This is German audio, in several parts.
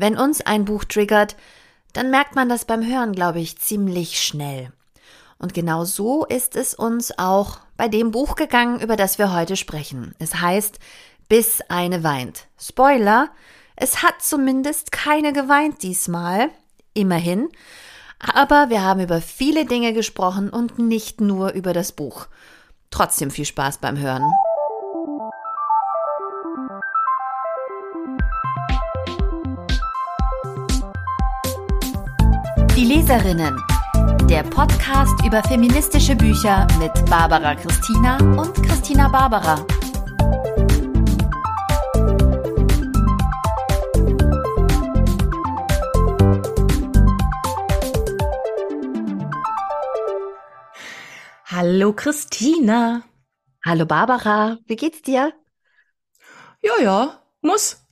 Wenn uns ein Buch triggert, dann merkt man das beim Hören, glaube ich, ziemlich schnell. Und genau so ist es uns auch bei dem Buch gegangen, über das wir heute sprechen. Es heißt Bis eine weint. Spoiler, es hat zumindest keine geweint diesmal. Immerhin. Aber wir haben über viele Dinge gesprochen und nicht nur über das Buch. Trotzdem viel Spaß beim Hören. Die Leserinnen. Der Podcast über feministische Bücher mit Barbara Christina und Christina Barbara. Hallo Christina. Hallo Barbara, wie geht's dir? Ja, ja, muss.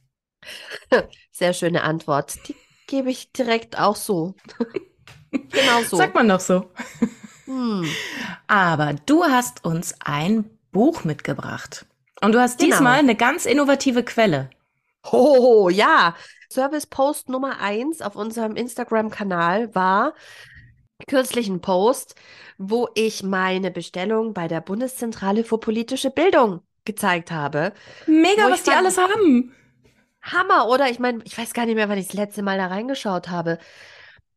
Sehr schöne Antwort. Die gebe ich direkt auch so. genau so. Sagt man doch so. Hm. Aber du hast uns ein Buch mitgebracht. Und du hast genau. diesmal eine ganz innovative Quelle. Oh, ja. Service Post Nummer eins auf unserem Instagram-Kanal war kürzlich ein Post, wo ich meine Bestellung bei der Bundeszentrale für politische Bildung gezeigt habe. Mega, was die alles haben. Hammer, oder? Ich meine, ich weiß gar nicht mehr, wann ich das letzte Mal da reingeschaut habe.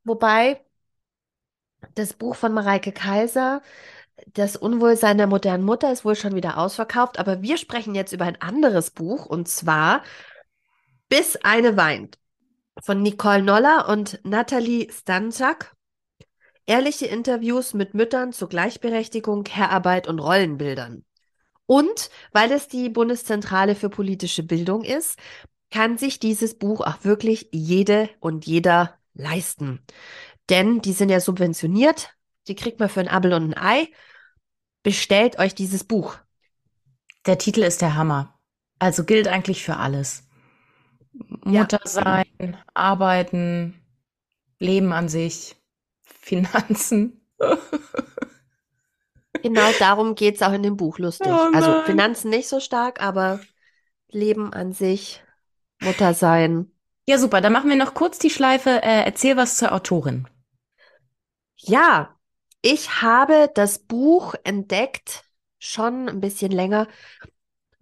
Wobei das Buch von Mareike Kaiser, Das Unwohlsein der modernen Mutter, ist wohl schon wieder ausverkauft. Aber wir sprechen jetzt über ein anderes Buch und zwar Bis eine weint von Nicole Noller und Nathalie Stanczak. Ehrliche Interviews mit Müttern zur Gleichberechtigung, Care-Arbeit und Rollenbildern. Und weil es die Bundeszentrale für politische Bildung ist, kann sich dieses Buch auch wirklich jede und jeder leisten. Denn die sind ja subventioniert, die kriegt man für ein Abel und ein Ei. Bestellt euch dieses Buch. Der Titel ist der Hammer. Also gilt eigentlich für alles. Mutter sein, arbeiten, Leben an sich, Finanzen. genau darum geht es auch in dem Buch, lustig. Oh also Finanzen nicht so stark, aber Leben an sich, Mutter sein. Ja, super. Dann machen wir noch kurz die Schleife. Äh, erzähl was zur Autorin. Ja, ich habe das Buch entdeckt, schon ein bisschen länger,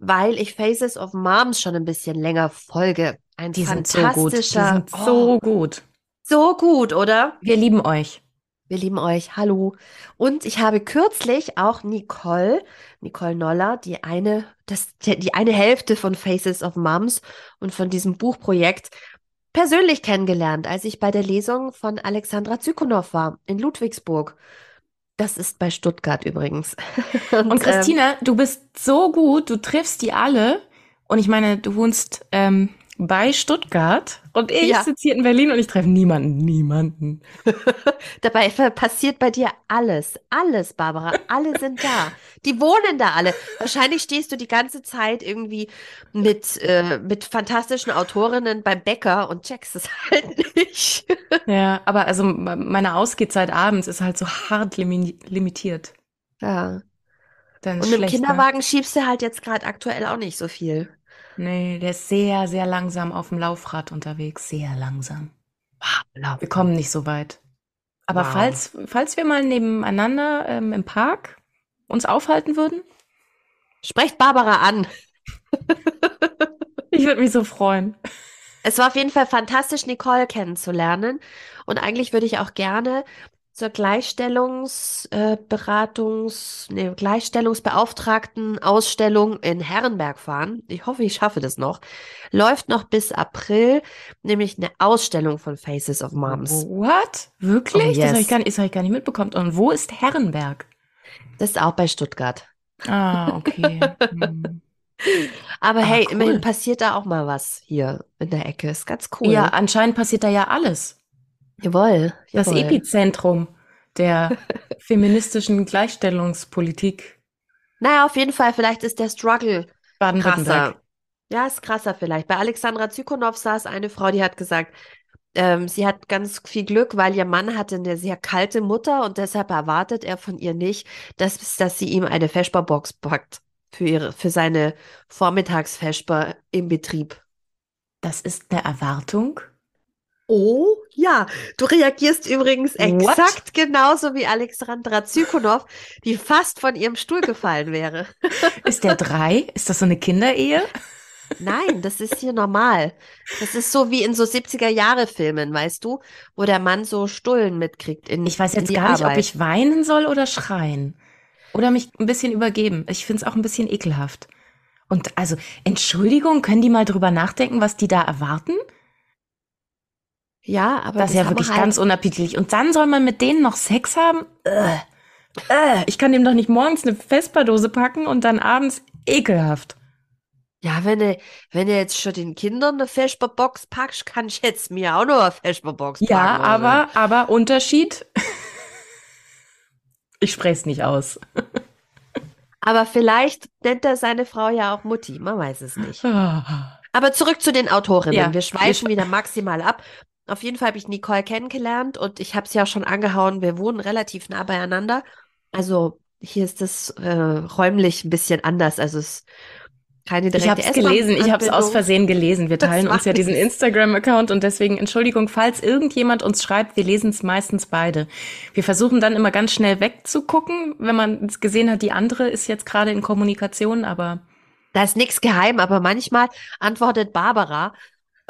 weil ich Faces of Moms schon ein bisschen länger folge. Ein die fantastischer. Sind so gut. Die sind oh, so gut. So gut, oder? Wir lieben euch. Wir lieben euch. Hallo. Und ich habe kürzlich auch Nicole, Nicole Noller, die eine, das, die eine Hälfte von Faces of Moms und von diesem Buchprojekt persönlich kennengelernt, als ich bei der Lesung von Alexandra Zykonow war in Ludwigsburg. Das ist bei Stuttgart übrigens. Und, und Christina, ähm, du bist so gut, du triffst die alle. Und ich meine, du wohnst ähm, bei Stuttgart und ich ja. sitze hier in Berlin und ich treffe niemanden, niemanden. Dabei passiert bei dir alles, alles, Barbara, alle sind da. Die wohnen da alle. Wahrscheinlich stehst du die ganze Zeit irgendwie mit, äh, mit fantastischen Autorinnen beim Bäcker und checkst es halt nicht. ja, aber also meine Ausgehzeit abends ist halt so hart limi limitiert. Ja. Dann und im ne? Kinderwagen schiebst du halt jetzt gerade aktuell auch nicht so viel. Nee, der ist sehr, sehr langsam auf dem Laufrad unterwegs. Sehr langsam. Wir kommen nicht so weit. Aber wow. falls, falls wir mal nebeneinander ähm, im Park uns aufhalten würden? Sprecht Barbara an. ich würde mich so freuen. Es war auf jeden Fall fantastisch, Nicole kennenzulernen. Und eigentlich würde ich auch gerne zur Gleichstellungsberatungs, äh, nee, Gleichstellungsbeauftragten Ausstellung in Herrenberg fahren. Ich hoffe, ich schaffe das noch. Läuft noch bis April, nämlich eine Ausstellung von Faces of Moms. What? Wirklich? Oh, yes. Das habe ich, gar nicht, hab ich gar nicht mitbekommen. Und wo ist Herrenberg? Das ist auch bei Stuttgart. Ah, okay. Hm. Aber ah, hey, cool. immerhin passiert da auch mal was hier in der Ecke. Ist ganz cool. Ja, anscheinend passiert da ja alles. Jawohl, jawohl. Das Epizentrum der feministischen Gleichstellungspolitik. Naja, auf jeden Fall, vielleicht ist der Struggle krasser. Ja, ist krasser vielleicht. Bei Alexandra Zykonow saß eine Frau, die hat gesagt, ähm, sie hat ganz viel Glück, weil ihr Mann hatte eine sehr kalte Mutter und deshalb erwartet er von ihr nicht, dass, dass sie ihm eine Feschbarbox packt für, ihre, für seine Vormittagsfeschbar im Betrieb. Das ist eine Erwartung, Oh ja, du reagierst übrigens exakt What? genauso wie Alexandra Zykonow, die fast von ihrem Stuhl gefallen wäre. Ist der drei? Ist das so eine Kinderehe? Nein, das ist hier normal. Das ist so wie in so 70er-Jahre-Filmen, weißt du, wo der Mann so Stullen mitkriegt. In, ich weiß jetzt gar nicht, ob ich weinen soll oder schreien. Oder mich ein bisschen übergeben. Ich finde es auch ein bisschen ekelhaft. Und also, Entschuldigung, können die mal drüber nachdenken, was die da erwarten? Ja, aber das ist ja wirklich halt ganz unappetitlich. Und dann soll man mit denen noch Sex haben? Äh, äh, ich kann dem doch nicht morgens eine Vespa-Dose packen und dann abends ekelhaft. Ja, wenn du, wenn du jetzt schon den Kindern eine Vespa-Box packst, kann ich jetzt mir auch noch eine Vespa-Box packen. Ja, aber, aber Unterschied. ich spreche es nicht aus. aber vielleicht nennt er seine Frau ja auch Mutti, man weiß es nicht. aber zurück zu den Autorinnen. Ja, wir schweifen wieder maximal ab. Auf jeden Fall habe ich Nicole kennengelernt und ich habe sie ja schon angehauen. Wir wohnen relativ nah beieinander. Also hier ist es äh, räumlich ein bisschen anders. Also es keine direkte Ich habe es gelesen, ich habe es aus Versehen gelesen. Wir teilen uns ja diesen Instagram-Account und deswegen Entschuldigung, falls irgendjemand uns schreibt, wir lesen es meistens beide. Wir versuchen dann immer ganz schnell wegzugucken, wenn man es gesehen hat, die andere ist jetzt gerade in Kommunikation, aber da ist nichts geheim, aber manchmal antwortet Barbara,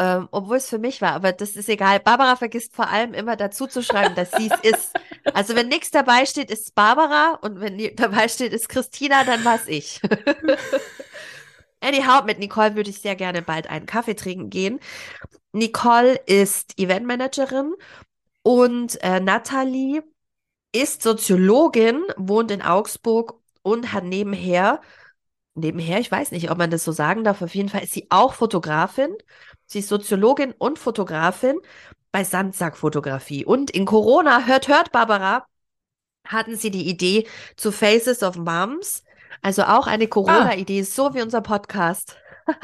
ähm, obwohl es für mich war, aber das ist egal. Barbara vergisst vor allem immer dazu zu schreiben, dass sie es ist. Also wenn nichts dabei steht, ist es Barbara und wenn dabei steht, ist Christina, dann war es ich. Anyhow, mit Nicole würde ich sehr gerne bald einen Kaffee trinken gehen. Nicole ist Eventmanagerin und äh, Natalie ist Soziologin, wohnt in Augsburg und hat nebenher, nebenher, ich weiß nicht, ob man das so sagen darf, auf jeden Fall ist sie auch Fotografin. Sie ist Soziologin und Fotografin bei Sandsack-Fotografie. Und in Corona, hört, hört, Barbara, hatten sie die Idee zu Faces of Moms also auch eine Corona-Idee, ah. so wie unser Podcast.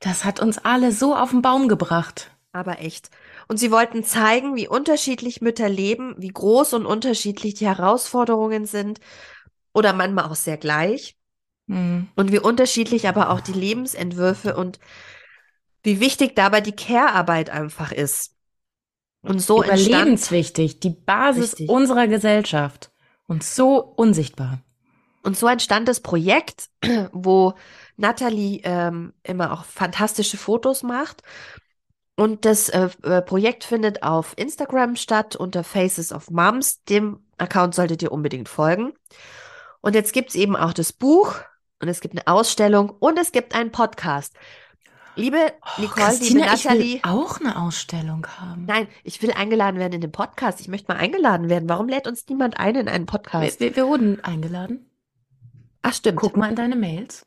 das hat uns alle so auf den Baum gebracht. Aber echt. Und sie wollten zeigen, wie unterschiedlich Mütter leben, wie groß und unterschiedlich die Herausforderungen sind oder manchmal auch sehr gleich. Mhm. Und wie unterschiedlich aber auch die Lebensentwürfe und wie wichtig dabei die Care-Arbeit einfach ist. Und so Überlebenswichtig, die Basis richtig. unserer Gesellschaft. Und so unsichtbar. Und so entstand das Projekt, wo Natalie ähm, immer auch fantastische Fotos macht. Und das äh, äh, Projekt findet auf Instagram statt unter Faces of Moms. Dem Account solltet ihr unbedingt folgen. Und jetzt gibt es eben auch das Buch und es gibt eine Ausstellung und es gibt einen Podcast. Liebe oh, Nicole, Christina, liebe Nathalie. Ich will auch eine Ausstellung haben. Nein, ich will eingeladen werden in den Podcast. Ich möchte mal eingeladen werden. Warum lädt uns niemand ein in einen Podcast? Wir, wir wurden eingeladen. Ach, stimmt. Guck mal in deine Mails.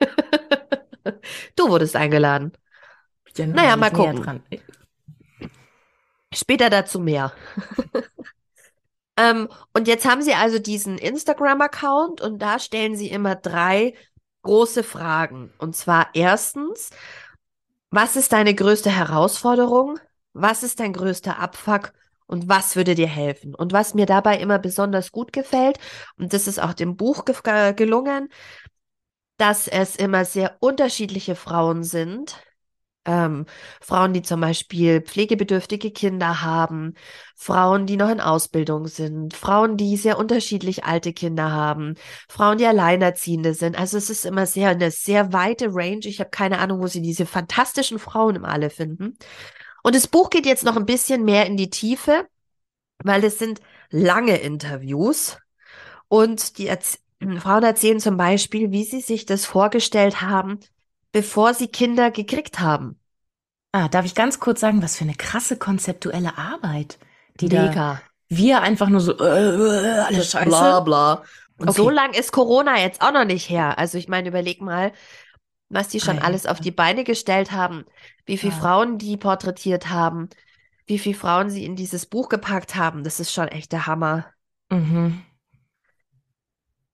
du wurdest eingeladen. Ja, naja, mal gucken. Später dazu mehr. ähm, und jetzt haben sie also diesen Instagram-Account und da stellen sie immer drei große Fragen. Und zwar erstens, was ist deine größte Herausforderung? Was ist dein größter Abfuck? und was würde dir helfen. Und was mir dabei immer besonders gut gefällt, und das ist auch dem Buch ge gelungen, dass es immer sehr unterschiedliche Frauen sind. Ähm, Frauen, die zum Beispiel pflegebedürftige Kinder haben, Frauen, die noch in Ausbildung sind, Frauen, die sehr unterschiedlich alte Kinder haben, Frauen, die Alleinerziehende sind. Also es ist immer sehr eine sehr weite Range. Ich habe keine Ahnung, wo sie diese fantastischen Frauen im alle finden. Und das Buch geht jetzt noch ein bisschen mehr in die Tiefe, weil es sind lange Interviews und die Erz Frauen erzählen zum Beispiel, wie sie sich das vorgestellt haben, bevor sie Kinder gekriegt haben. Ah, darf ich ganz kurz sagen, was für eine krasse konzeptuelle Arbeit, die Mega. da wir einfach nur so äh, äh alles scheiße. Bla bla. Und okay. so lang ist Corona jetzt auch noch nicht her. Also ich meine, überleg mal, was die schon ah, alles auf die Beine gestellt haben, wie viele ja. Frauen die porträtiert haben, wie viele Frauen sie in dieses Buch gepackt haben. Das ist schon echt der Hammer. Mhm.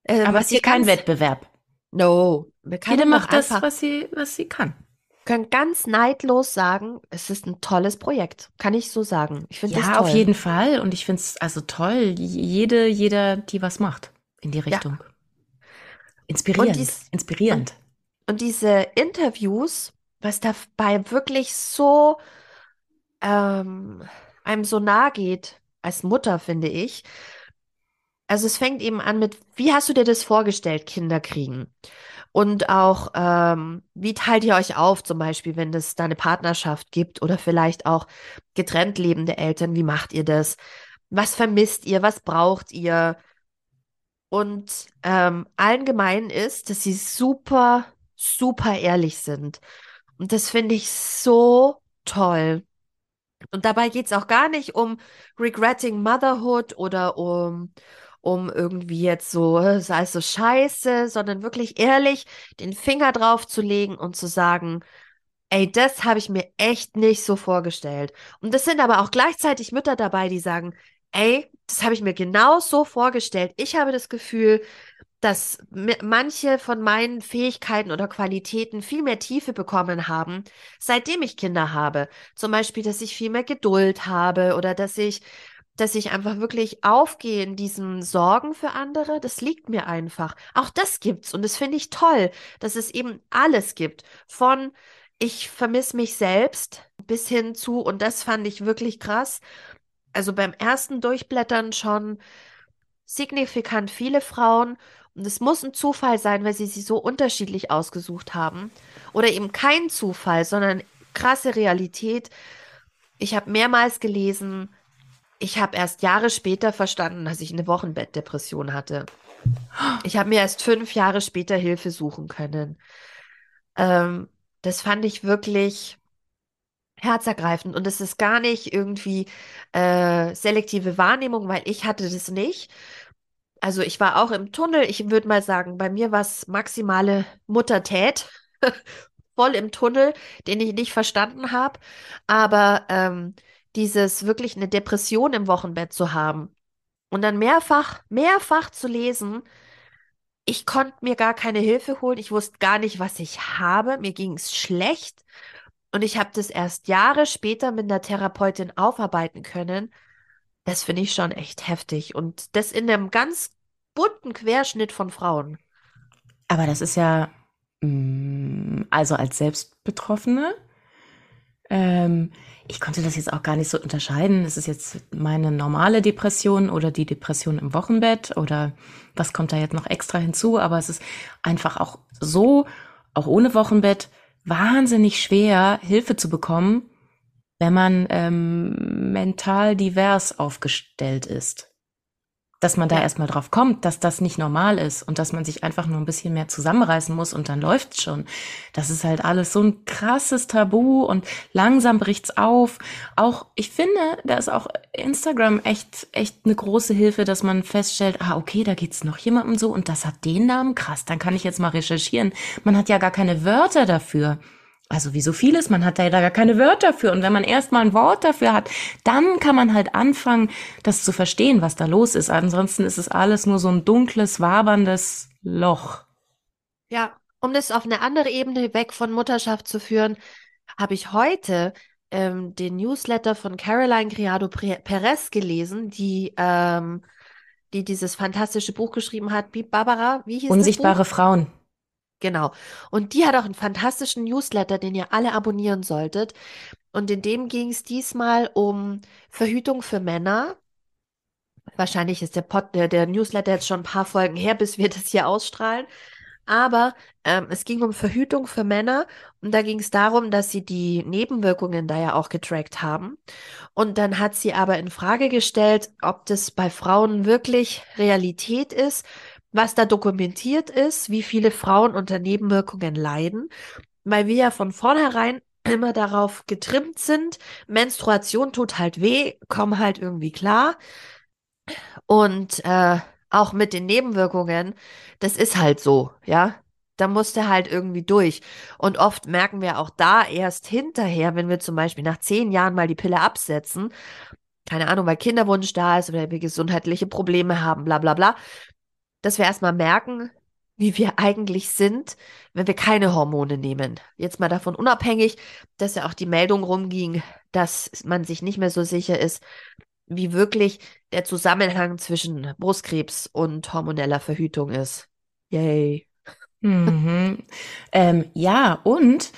Äh, Aber es ist hier kein Wettbewerb. No. Jede macht das, was sie, was sie kann. Können ganz neidlos sagen, es ist ein tolles Projekt. Kann ich so sagen. Ich finde ja, das toll. auf jeden Fall. Und ich finde es also toll, jede, jeder, die was macht in die Richtung. Ja. Inspirierend. Dies, Inspirierend. Und diese Interviews, was dabei wirklich so ähm, einem so nahe geht als Mutter, finde ich. Also es fängt eben an mit, wie hast du dir das vorgestellt, Kinder kriegen? Und auch, ähm, wie teilt ihr euch auf, zum Beispiel, wenn es da eine Partnerschaft gibt oder vielleicht auch getrennt lebende Eltern, wie macht ihr das? Was vermisst ihr? Was braucht ihr? Und ähm, allen gemein ist, dass sie super, super ehrlich sind. Und das finde ich so toll. Und dabei geht es auch gar nicht um regretting motherhood oder um, um irgendwie jetzt so, äh, sei so scheiße, sondern wirklich ehrlich den Finger drauf zu legen und zu sagen, ey, das habe ich mir echt nicht so vorgestellt. Und das sind aber auch gleichzeitig Mütter dabei, die sagen, ey, das habe ich mir genau so vorgestellt. Ich habe das Gefühl, dass manche von meinen Fähigkeiten oder Qualitäten viel mehr Tiefe bekommen haben, seitdem ich Kinder habe. Zum Beispiel, dass ich viel mehr Geduld habe oder dass ich, dass ich einfach wirklich aufgehe in diesen Sorgen für andere. Das liegt mir einfach. Auch das gibt's und das finde ich toll, dass es eben alles gibt. Von ich vermisse mich selbst bis hin zu, und das fand ich wirklich krass, also beim ersten Durchblättern schon signifikant viele Frauen. Und es muss ein Zufall sein, weil sie sie so unterschiedlich ausgesucht haben. Oder eben kein Zufall, sondern krasse Realität. Ich habe mehrmals gelesen, ich habe erst Jahre später verstanden, dass ich eine Wochenbettdepression hatte. Ich habe mir erst fünf Jahre später Hilfe suchen können. Ähm, das fand ich wirklich herzergreifend. Und es ist gar nicht irgendwie äh, selektive Wahrnehmung, weil ich hatte das nicht. Also ich war auch im Tunnel. Ich würde mal sagen, bei mir war es maximale Muttertät. Voll im Tunnel, den ich nicht verstanden habe. Aber ähm, dieses wirklich eine Depression im Wochenbett zu haben und dann mehrfach, mehrfach zu lesen, ich konnte mir gar keine Hilfe holen. Ich wusste gar nicht, was ich habe. Mir ging es schlecht. Und ich habe das erst Jahre später mit einer Therapeutin aufarbeiten können. Das finde ich schon echt heftig. Und das in einem ganz bunten Querschnitt von Frauen. Aber das ist ja, mm, also als Selbstbetroffene, ähm, ich konnte das jetzt auch gar nicht so unterscheiden. Ist es jetzt meine normale Depression oder die Depression im Wochenbett oder was kommt da jetzt noch extra hinzu? Aber es ist einfach auch so, auch ohne Wochenbett, wahnsinnig schwer, Hilfe zu bekommen, wenn man ähm, mental divers aufgestellt ist. Dass man da ja. erstmal drauf kommt, dass das nicht normal ist und dass man sich einfach nur ein bisschen mehr zusammenreißen muss und dann läuft's schon. Das ist halt alles so ein krasses Tabu und langsam bricht's auf. Auch, ich finde, da ist auch Instagram echt, echt eine große Hilfe, dass man feststellt, ah, okay, da geht's noch jemandem so und das hat den Namen, krass, dann kann ich jetzt mal recherchieren. Man hat ja gar keine Wörter dafür. Also wie so vieles, man hat da ja gar keine Wörter für. Und wenn man erstmal ein Wort dafür hat, dann kann man halt anfangen, das zu verstehen, was da los ist. Ansonsten ist es alles nur so ein dunkles, waberndes Loch. Ja, um das auf eine andere Ebene weg von Mutterschaft zu führen, habe ich heute ähm, den Newsletter von Caroline Criado Perez gelesen, die, ähm, die dieses fantastische Buch geschrieben hat. Wie Barbara, wie hieß Unsichtbare das Buch? Frauen. Genau. Und die hat auch einen fantastischen Newsletter, den ihr alle abonnieren solltet. Und in dem ging es diesmal um Verhütung für Männer. Wahrscheinlich ist der, Pod, der, der Newsletter jetzt schon ein paar Folgen her, bis wir das hier ausstrahlen. Aber ähm, es ging um Verhütung für Männer und da ging es darum, dass sie die Nebenwirkungen da ja auch getrackt haben. Und dann hat sie aber in Frage gestellt, ob das bei Frauen wirklich Realität ist was da dokumentiert ist, wie viele Frauen unter Nebenwirkungen leiden, weil wir ja von vornherein immer darauf getrimmt sind, Menstruation tut halt weh, komm halt irgendwie klar. Und äh, auch mit den Nebenwirkungen, das ist halt so, ja. Da musst du halt irgendwie durch. Und oft merken wir auch da erst hinterher, wenn wir zum Beispiel nach zehn Jahren mal die Pille absetzen, keine Ahnung, weil Kinderwunsch da ist oder wir gesundheitliche Probleme haben, bla bla bla, dass wir erstmal merken, wie wir eigentlich sind, wenn wir keine Hormone nehmen. Jetzt mal davon unabhängig, dass ja auch die Meldung rumging, dass man sich nicht mehr so sicher ist, wie wirklich der Zusammenhang zwischen Brustkrebs und hormoneller Verhütung ist. Yay. Mhm. Ähm, ja, und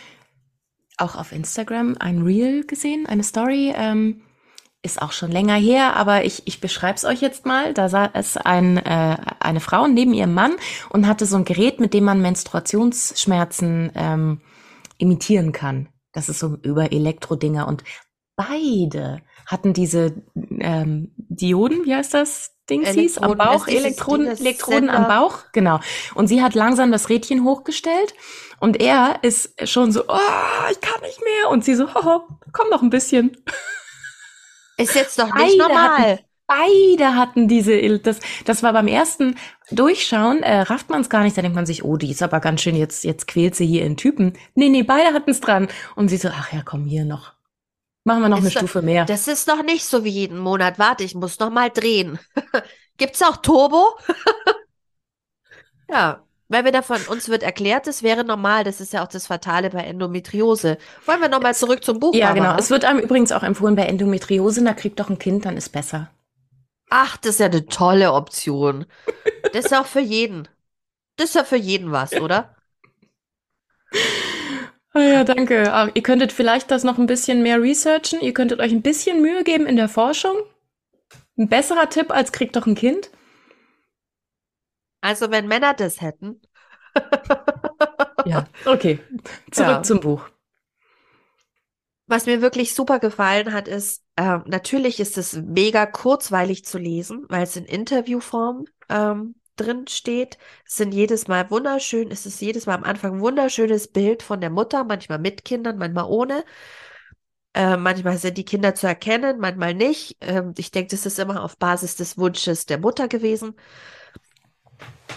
auch auf Instagram ein Reel gesehen, eine Story. Ähm, ist auch schon länger her, aber ich, ich beschreibe es euch jetzt mal. Da saß ein, äh, eine Frau neben ihrem Mann und hatte so ein Gerät, mit dem man Menstruationsschmerzen ähm, imitieren kann. Das ist so über Elektrodinger und beide hatten diese ähm, Dioden, wie heißt das? Dings hieß, am Bauch, Elektroden, Elektroden am Bauch, genau. Und sie hat langsam das Rädchen hochgestellt und er ist schon so, oh, ich kann nicht mehr. Und sie so, oh, komm noch ein bisschen. Ist jetzt doch nicht beide normal. Hatten, beide hatten diese, das, das war beim ersten Durchschauen, äh, rafft man es gar nicht, da denkt man sich, oh, die ist aber ganz schön, jetzt, jetzt quält sie hier in Typen. Nee, nee, beide hatten es dran. Und sie so, ach ja, komm hier noch, Machen wir noch ist eine Stufe mehr. Das ist noch nicht so wie jeden Monat. Warte, ich muss noch mal drehen. Gibt's auch Turbo? ja, weil wir davon, uns wird erklärt, es wäre normal. Das ist ja auch das Fatale bei Endometriose. Wollen wir noch mal zurück zum Buch? Ja, genau. Es wird einem übrigens auch empfohlen bei Endometriose, da kriegt doch ein Kind, dann ist besser. Ach, das ist ja eine tolle Option. Das ist auch für jeden. Das ist ja für jeden was, oder? Ah ja, danke. Ah, ihr könntet vielleicht das noch ein bisschen mehr researchen. Ihr könntet euch ein bisschen Mühe geben in der Forschung. Ein besserer Tipp als kriegt doch ein Kind. Also wenn Männer das hätten. ja, okay. Zurück ja. zum Buch. Was mir wirklich super gefallen hat, ist, äh, natürlich ist es mega kurzweilig zu lesen, weil es in Interviewform ähm, drin steht. Es sind jedes Mal wunderschön, es ist jedes Mal am Anfang ein wunderschönes Bild von der Mutter, manchmal mit Kindern, manchmal ohne. Äh, manchmal sind die Kinder zu erkennen, manchmal nicht. Ähm, ich denke, das ist immer auf Basis des Wunsches der Mutter gewesen.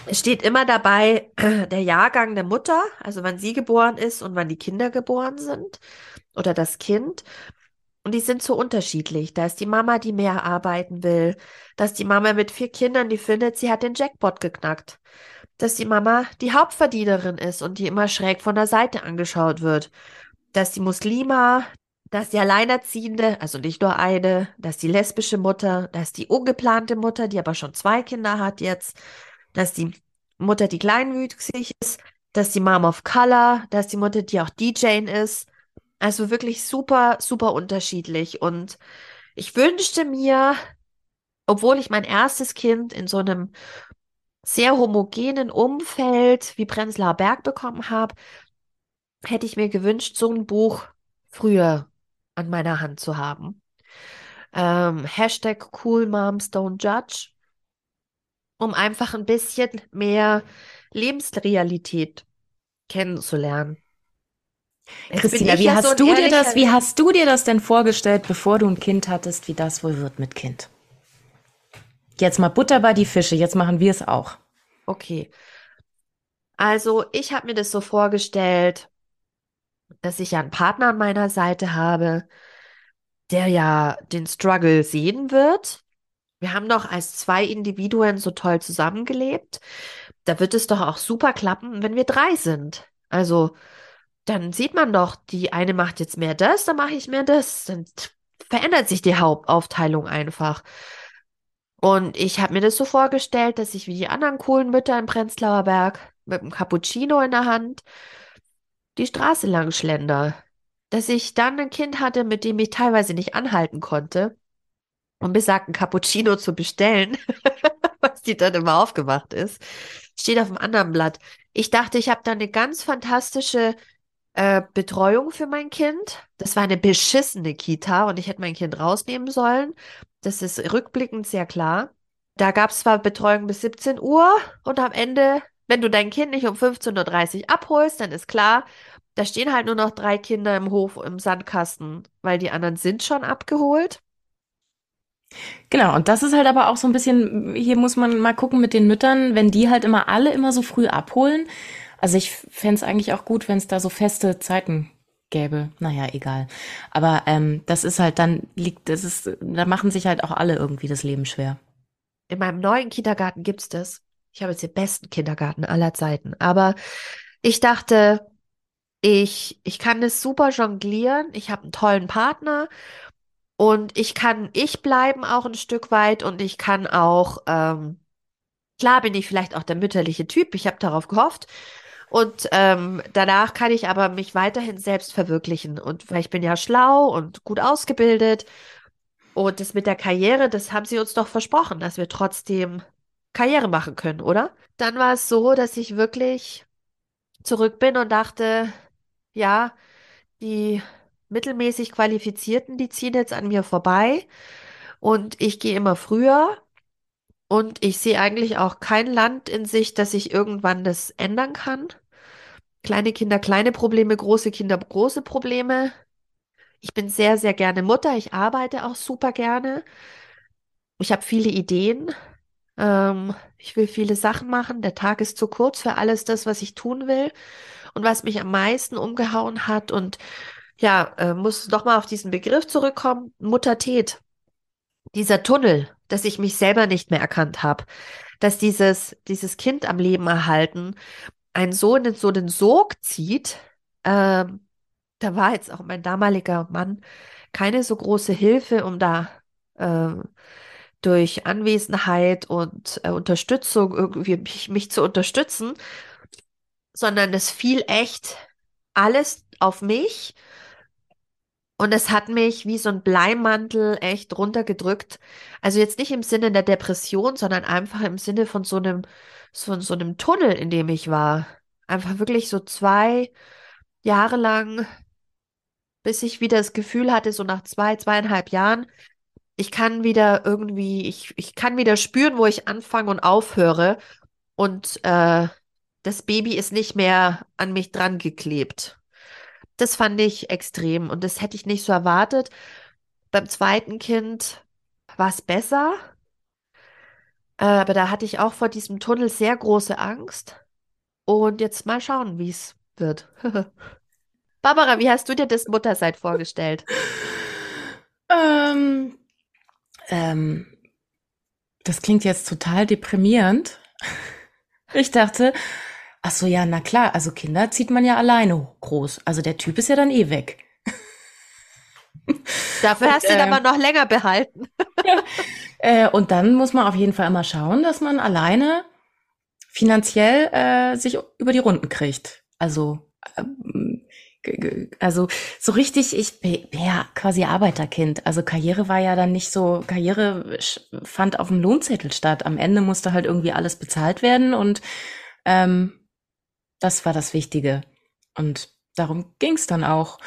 Es steht immer dabei der Jahrgang der Mutter, also wann sie geboren ist und wann die Kinder geboren sind oder das Kind. Und die sind so unterschiedlich. Da ist die Mama, die mehr arbeiten will. Da ist die Mama mit vier Kindern, die findet, sie hat den Jackpot geknackt. Dass die Mama die Hauptverdienerin ist und die immer schräg von der Seite angeschaut wird. Dass die Muslima, dass die Alleinerziehende, also nicht nur eine, dass die lesbische Mutter, dass die ungeplante Mutter, die aber schon zwei Kinder hat jetzt, dass die Mutter, die kleinwüchsig ist, dass die Mom of Color, dass die Mutter, die auch DJing ist, also wirklich super, super unterschiedlich. Und ich wünschte mir, obwohl ich mein erstes Kind in so einem sehr homogenen Umfeld wie Prenzlauer Berg bekommen habe, hätte ich mir gewünscht, so ein Buch früher an meiner Hand zu haben. Ähm, Hashtag Cool Moms Don't Judge, um einfach ein bisschen mehr Lebensrealität kennenzulernen. Christina, wie hast so du dir das, wie hast du dir das denn vorgestellt, bevor du ein Kind hattest, wie das wohl wird mit Kind? Jetzt mal Butter bei die Fische, jetzt machen wir es auch. Okay. Also, ich habe mir das so vorgestellt, dass ich ja einen Partner an meiner Seite habe, der ja den Struggle sehen wird. Wir haben doch als zwei Individuen so toll zusammengelebt. Da wird es doch auch super klappen, wenn wir drei sind. Also, dann sieht man doch, die eine macht jetzt mehr das, dann mache ich mehr das. Dann verändert sich die Hauptaufteilung einfach. Und ich habe mir das so vorgestellt, dass ich wie die anderen coolen Mütter im Prenzlauer Berg mit einem Cappuccino in der Hand die Straße lang schlender. Dass ich dann ein Kind hatte, mit dem ich teilweise nicht anhalten konnte, um besagten Cappuccino zu bestellen, was die dann immer aufgemacht ist, steht auf dem anderen Blatt. Ich dachte, ich habe da eine ganz fantastische äh, Betreuung für mein Kind. Das war eine beschissene Kita und ich hätte mein Kind rausnehmen sollen. Das ist rückblickend sehr klar. Da gab es zwar Betreuung bis 17 Uhr und am Ende, wenn du dein Kind nicht um 15.30 Uhr abholst, dann ist klar, da stehen halt nur noch drei Kinder im Hof im Sandkasten, weil die anderen sind schon abgeholt. Genau, und das ist halt aber auch so ein bisschen, hier muss man mal gucken mit den Müttern, wenn die halt immer alle immer so früh abholen, also ich fände es eigentlich auch gut, wenn es da so feste Zeiten gäbe. Naja, egal. Aber ähm, das ist halt dann liegt, das ist, da machen sich halt auch alle irgendwie das Leben schwer. In meinem neuen Kindergarten gibt's das. Ich habe jetzt den besten Kindergarten aller Zeiten. Aber ich dachte, ich, ich kann das super jonglieren. Ich habe einen tollen Partner und ich kann ich bleiben auch ein Stück weit und ich kann auch, ähm, klar bin ich vielleicht auch der mütterliche Typ. Ich habe darauf gehofft, Und ähm, danach kann ich aber mich weiterhin selbst verwirklichen. Und weil ich bin ja schlau und gut ausgebildet. Und das mit der Karriere, das haben sie uns doch versprochen, dass wir trotzdem Karriere machen können, oder? Dann war es so, dass ich wirklich zurück bin und dachte, ja, die mittelmäßig Qualifizierten, die ziehen jetzt an mir vorbei und ich gehe immer früher und ich sehe eigentlich auch kein Land in sich, dass ich irgendwann das ändern kann. Kleine Kinder, kleine Probleme, große Kinder, große Probleme. Ich bin sehr, sehr gerne Mutter. Ich arbeite auch super gerne. Ich habe viele Ideen. Ähm, ich will viele Sachen machen. Der Tag ist zu kurz für alles das, was ich tun will. Und was mich am meisten umgehauen hat und ja, äh, muss noch mal auf diesen Begriff zurückkommen, Muttertät. Dieser Tunnel, dass ich mich selber nicht mehr erkannt habe, dass dieses, dieses Kind am Leben erhalten einen so in so den Sog zieht, ähm, da war jetzt auch mein damaliger Mann keine so große Hilfe, um da äh, durch Anwesenheit und äh, Unterstützung irgendwie mich, mich zu unterstützen, sondern es fiel echt alles auf mich und es hat mich wie so ein Bleimantel echt runtergedrückt. Also jetzt nicht im Sinne der Depression, sondern einfach im Sinne von so einem, so, so einem Tunnel, in dem ich war. Einfach wirklich so zwei Jahre lang, bis ich wieder das Gefühl hatte, so nach zwei, zweieinhalb Jahren, ich kann wieder irgendwie, ich, ich kann wieder spüren, wo ich anfange und aufhöre. Und äh, das Baby ist nicht mehr an mich dran geklebt. Das fand ich extrem und das hätte ich nicht so erwartet. Beim zweiten Kind war es besser, äh, aber da hatte ich auch vor diesem Tunnel sehr große Angst. Und jetzt mal schauen, wie es wird. Barbara, wie hast du dir das Muttersein vorgestellt? Ähm, ähm, das klingt jetzt total deprimierend. Ich dachte, ach so, ja, na klar, also Kinder zieht man ja alleine groß. Also der Typ ist ja dann eh weg. Dafür und, hast du ihn äh, aber noch länger behalten. ja, äh, und dann muss man auf jeden Fall immer schauen, dass man alleine finanziell äh, sich über die Runden kriegt. Also ähm, also so richtig, ich bin ja quasi Arbeiterkind. Also Karriere war ja dann nicht so, Karriere fand auf dem Lohnzettel statt. Am Ende musste halt irgendwie alles bezahlt werden und ähm, das war das Wichtige. Und darum ging's dann auch.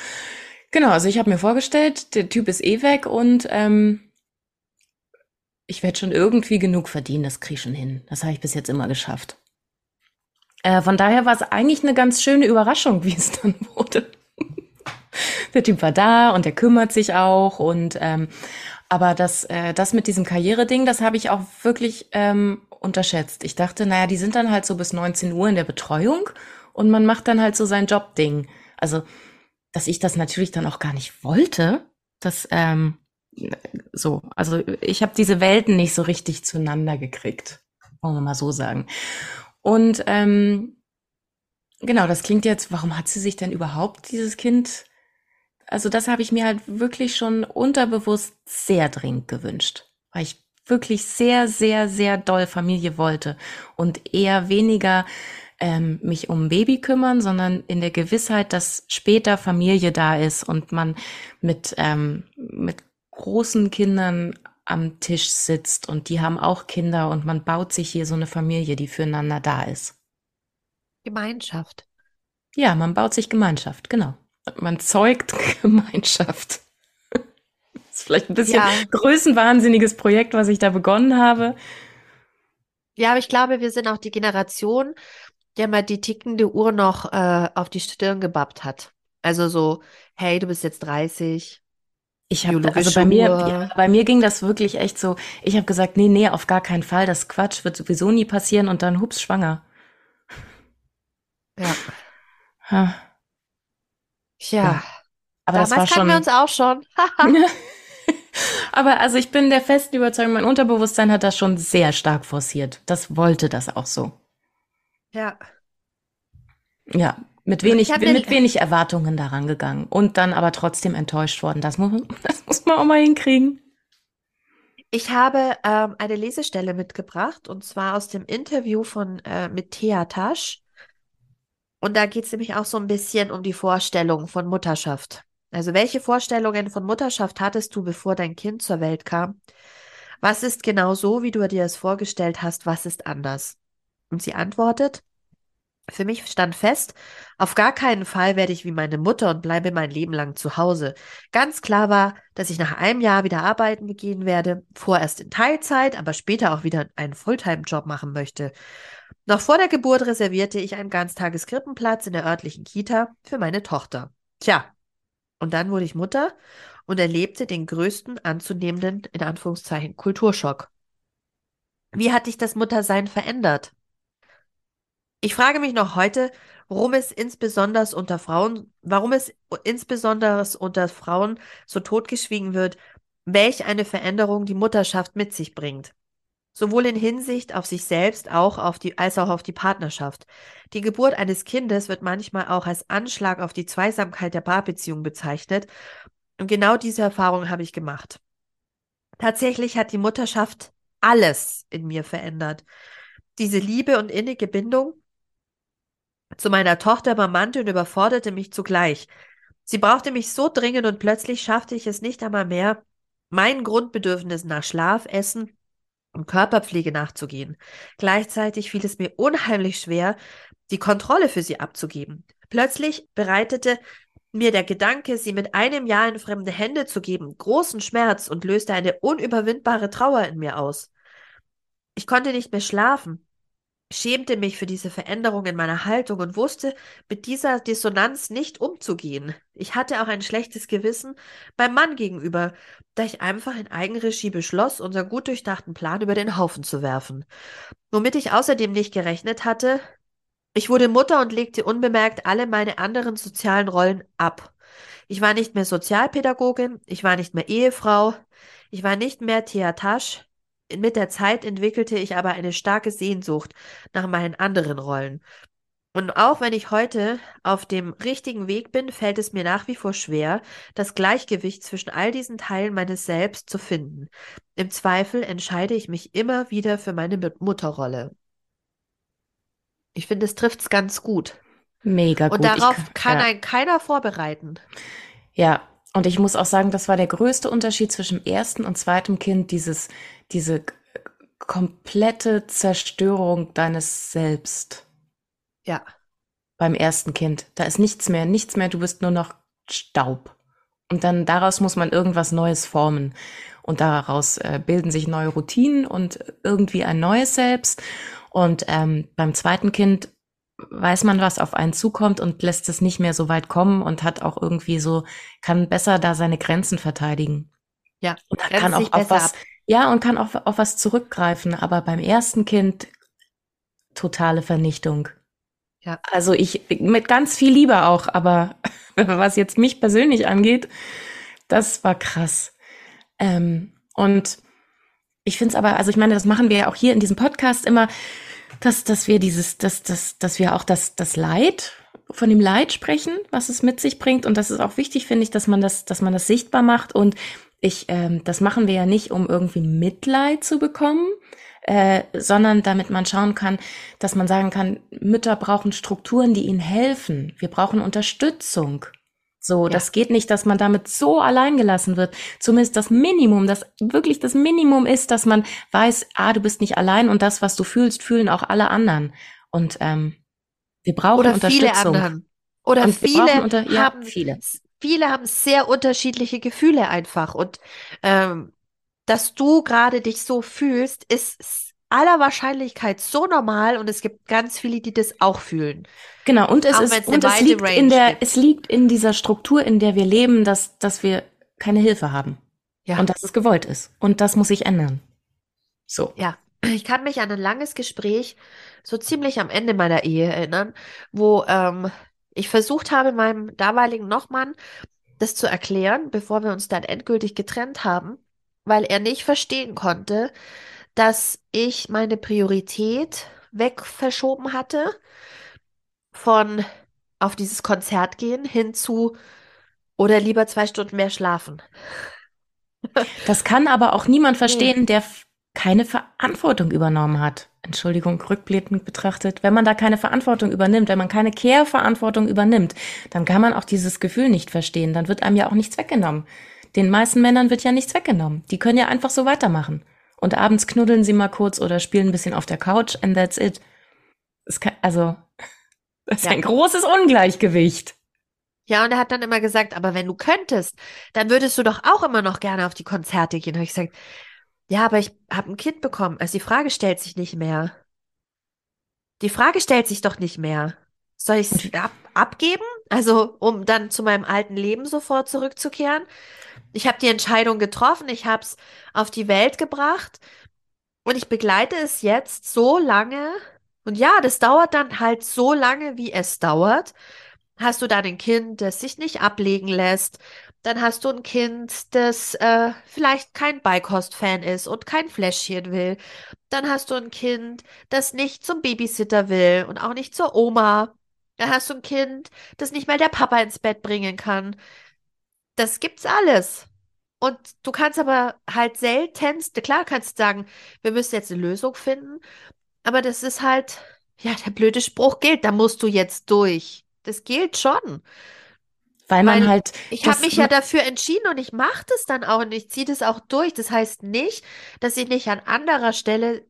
Genau, also ich habe mir vorgestellt, der Typ ist eh weg und ähm, ich werde schon irgendwie genug verdienen, das krieg ich schon hin. Das habe ich bis jetzt immer geschafft. Äh, von daher war es eigentlich eine ganz schöne Überraschung, wie es dann wurde. der Typ war da und der kümmert sich auch und ähm, aber das, äh, das mit diesem Karriereding, das habe ich auch wirklich ähm, unterschätzt. Ich dachte, naja, die sind dann halt so bis 19 Uhr in der Betreuung und man macht dann halt so sein Jobding. Also, dass ich das natürlich dann auch gar nicht wollte, das ähm, so. Also ich habe diese Welten nicht so richtig zueinander gekriegt, wollen wir mal so sagen. Und ähm, genau, das klingt jetzt, warum hat sie sich denn überhaupt dieses Kind? Also das habe ich mir halt wirklich schon unterbewusst sehr dringend gewünscht, weil ich wirklich sehr, sehr, sehr doll Familie wollte und eher weniger ähm, mich um Baby kümmern, sondern in der Gewissheit, dass später Familie da ist und man mit, ähm, mit großen Kindern am Tisch sitzt und die haben auch Kinder und man baut sich hier so eine Familie, die füreinander da ist. Gemeinschaft. Ja, man baut sich Gemeinschaft, genau. Man zeugt Gemeinschaft. Das ist vielleicht ein bisschen ja. größenwahnsinniges Projekt, was ich da begonnen habe. Ja, aber ich glaube, wir sind auch die Generation, der mal die tickende Uhr noch äh, auf die Stirn gebappt hat. Also so, hey, du bist jetzt 30, ich habe also bei mir, ja, bei mir ging das wirklich echt so. Ich habe gesagt, nee, nee, auf gar keinen Fall. Das Quatsch wird sowieso nie passieren und dann hups schwanger. Ja. Ha. Tja. Ja. Aber Damals das war schon. wir uns auch schon. Aber also ich bin der festen Überzeugung, mein Unterbewusstsein hat das schon sehr stark forciert. Das wollte das auch so. Ja. Ja, mit wenig, mit wenig Erwartungen daran gegangen und dann aber trotzdem enttäuscht worden. Das muss, das muss man auch mal hinkriegen. Ich habe ähm, eine Lesestelle mitgebracht und zwar aus dem Interview von äh, mit Thea Tasch. Und da geht es nämlich auch so ein bisschen um die Vorstellung von Mutterschaft. Also welche Vorstellungen von Mutterschaft hattest du, bevor dein Kind zur Welt kam? Was ist genau so, wie du dir es vorgestellt hast? Was ist anders? Und sie antwortet, für mich stand fest, auf gar keinen Fall werde ich wie meine Mutter und bleibe mein Leben lang zu Hause. Ganz klar war, dass ich nach einem Jahr wieder arbeiten gehen werde, vorerst in Teilzeit, aber später auch wieder einen Fulltime-Job machen möchte. Noch vor der Geburt reservierte ich einen Ganztageskrippenplatz in der örtlichen Kita für meine Tochter. Tja, und dann wurde ich Mutter und erlebte den größten anzunehmenden, in Anführungszeichen, Kulturschock. Wie hat dich das Muttersein verändert? Ich frage mich noch heute, warum es insbesondere unter Frauen, warum es insbesondere unter Frauen so totgeschwiegen wird, welch eine Veränderung die Mutterschaft mit sich bringt. Sowohl in Hinsicht auf sich selbst auch auf die, als auch auf die Partnerschaft. Die Geburt eines Kindes wird manchmal auch als Anschlag auf die Zweisamkeit der Paarbeziehung bezeichnet. Und genau diese Erfahrung habe ich gemacht. Tatsächlich hat die Mutterschaft alles in mir verändert. Diese Liebe und innige Bindung, zu meiner Tochter Mamante und überforderte mich zugleich. Sie brauchte mich so dringend und plötzlich schaffte ich es nicht einmal mehr, meinen Grundbedürfnissen nach Schlaf, Essen und Körperpflege nachzugehen. Gleichzeitig fiel es mir unheimlich schwer, die Kontrolle für sie abzugeben. Plötzlich bereitete mir der Gedanke, sie mit einem Jahr in fremde Hände zu geben, großen Schmerz und löste eine unüberwindbare Trauer in mir aus. Ich konnte nicht mehr schlafen schämte mich für diese Veränderung in meiner Haltung und wusste mit dieser Dissonanz nicht umzugehen. Ich hatte auch ein schlechtes Gewissen beim Mann gegenüber, da ich einfach in Eigenregie beschloss, unseren gut durchdachten Plan über den Haufen zu werfen. Womit ich außerdem nicht gerechnet hatte, ich wurde Mutter und legte unbemerkt alle meine anderen sozialen Rollen ab. Ich war nicht mehr Sozialpädagogin, ich war nicht mehr Ehefrau, ich war nicht mehr Theatasch, mit der Zeit entwickelte ich aber eine starke Sehnsucht nach meinen anderen Rollen. Und auch wenn ich heute auf dem richtigen Weg bin, fällt es mir nach wie vor schwer, das Gleichgewicht zwischen all diesen Teilen meines Selbst zu finden. Im Zweifel entscheide ich mich immer wieder für meine Mutterrolle. Ich finde, es trifft es ganz gut. Mega gut. Und darauf kann, kann ja. ein keiner vorbereiten. Ja, und ich muss auch sagen, das war der größte Unterschied zwischen ersten und zweitem Kind, dieses, diese komplette Zerstörung deines Selbst. Ja. Beim ersten Kind. Da ist nichts mehr, nichts mehr, du bist nur noch Staub. Und dann daraus muss man irgendwas Neues formen. Und daraus äh, bilden sich neue Routinen und irgendwie ein neues Selbst. Und ähm, beim zweiten Kind weiß man, was auf einen zukommt und lässt es nicht mehr so weit kommen und hat auch irgendwie so, kann besser da seine Grenzen verteidigen. Ja, und kann auch auf was, ab. ja, und kann auch auf was zurückgreifen. Aber beim ersten Kind totale Vernichtung. Ja. Also ich, mit ganz viel Liebe auch, aber was jetzt mich persönlich angeht, das war krass. Ähm, und ich finde es aber, also ich meine, das machen wir ja auch hier in diesem Podcast immer, dass, dass wir dieses, dass, dass, dass wir auch das, das Leid, von dem Leid sprechen, was es mit sich bringt. Und das ist auch wichtig, finde ich, dass man das, dass man das sichtbar macht. Und ich, ähm, das machen wir ja nicht, um irgendwie Mitleid zu bekommen, äh, sondern damit man schauen kann, dass man sagen kann, Mütter brauchen Strukturen, die ihnen helfen. Wir brauchen Unterstützung. So, ja. das geht nicht, dass man damit so allein gelassen wird. Zumindest das Minimum, das wirklich das Minimum ist, dass man weiß, ah, du bist nicht allein und das, was du fühlst, fühlen auch alle anderen. Und ähm, wir brauchen Oder Unterstützung. Viele anderen. Oder und viele unter, ja, haben viele. Viele haben sehr unterschiedliche Gefühle einfach. Und ähm, dass du gerade dich so fühlst, ist aller Wahrscheinlichkeit so normal und es gibt ganz viele, die das auch fühlen. Genau, und es ist, und es liegt Range in der, gibt. es liegt in dieser Struktur, in der wir leben, dass, dass wir keine Hilfe haben. Ja. Und dass es gewollt ist. Und das muss sich ändern. So. Ja. Ich kann mich an ein langes Gespräch so ziemlich am Ende meiner Ehe erinnern, wo ähm, ich versucht habe, meinem damaligen Nochmann das zu erklären, bevor wir uns dann endgültig getrennt haben, weil er nicht verstehen konnte, dass ich meine Priorität wegverschoben hatte von auf dieses Konzert gehen hin zu oder lieber zwei Stunden mehr schlafen. Das kann aber auch niemand verstehen, nee. der keine Verantwortung übernommen hat. Entschuldigung, rückblickend betrachtet, wenn man da keine Verantwortung übernimmt, wenn man keine Care-Verantwortung übernimmt, dann kann man auch dieses Gefühl nicht verstehen. Dann wird einem ja auch nichts weggenommen. Den meisten Männern wird ja nichts weggenommen. Die können ja einfach so weitermachen. Und abends knuddeln sie mal kurz oder spielen ein bisschen auf der Couch and that's it. Kann, also, das ist ja. ein großes Ungleichgewicht. Ja, und er hat dann immer gesagt, aber wenn du könntest, dann würdest du doch auch immer noch gerne auf die Konzerte gehen. Und ich gesagt, ja, aber ich habe ein Kind bekommen. Also die Frage stellt sich nicht mehr. Die Frage stellt sich doch nicht mehr. Soll ich es ab abgeben? Also, um dann zu meinem alten Leben sofort zurückzukehren? Ich habe die Entscheidung getroffen, ich habe es auf die Welt gebracht und ich begleite es jetzt so lange. Und ja, das dauert dann halt so lange, wie es dauert. Hast du dann ein Kind, das sich nicht ablegen lässt, dann hast du ein Kind, das äh, vielleicht kein Beikost-Fan ist und kein Fläschchen will. Dann hast du ein Kind, das nicht zum Babysitter will und auch nicht zur Oma. Dann hast du ein Kind, das nicht mal der Papa ins Bett bringen kann. Das gibt's alles. Und du kannst aber halt seltenst, klar kannst du sagen, wir müssen jetzt eine Lösung finden, aber das ist halt, ja, der blöde Spruch gilt, da musst du jetzt durch. Das gilt schon. Weil man Weil halt. Ich habe mich ja dafür entschieden und ich mache das dann auch und ich ziehe das auch durch. Das heißt nicht, dass ich nicht an anderer Stelle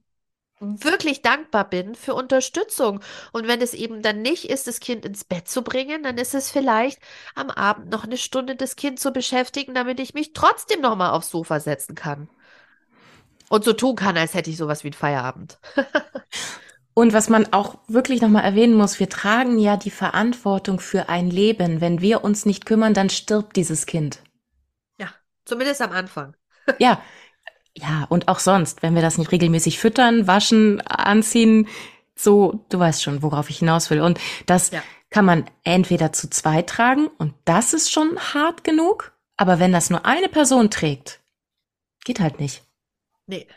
wirklich dankbar bin für Unterstützung. Und wenn es eben dann nicht ist, das Kind ins Bett zu bringen, dann ist es vielleicht am Abend noch eine Stunde das Kind zu beschäftigen, damit ich mich trotzdem noch mal aufs Sofa setzen kann. Und so tun kann, als hätte ich sowas wie einen Feierabend. Und was man auch wirklich nochmal erwähnen muss, wir tragen ja die Verantwortung für ein Leben. Wenn wir uns nicht kümmern, dann stirbt dieses Kind. Ja, zumindest am Anfang. ja, ja, und auch sonst, wenn wir das nicht regelmäßig füttern, waschen, anziehen, so, du weißt schon, worauf ich hinaus will. Und das ja. kann man entweder zu zweit tragen und das ist schon hart genug. Aber wenn das nur eine Person trägt, geht halt nicht. Nee.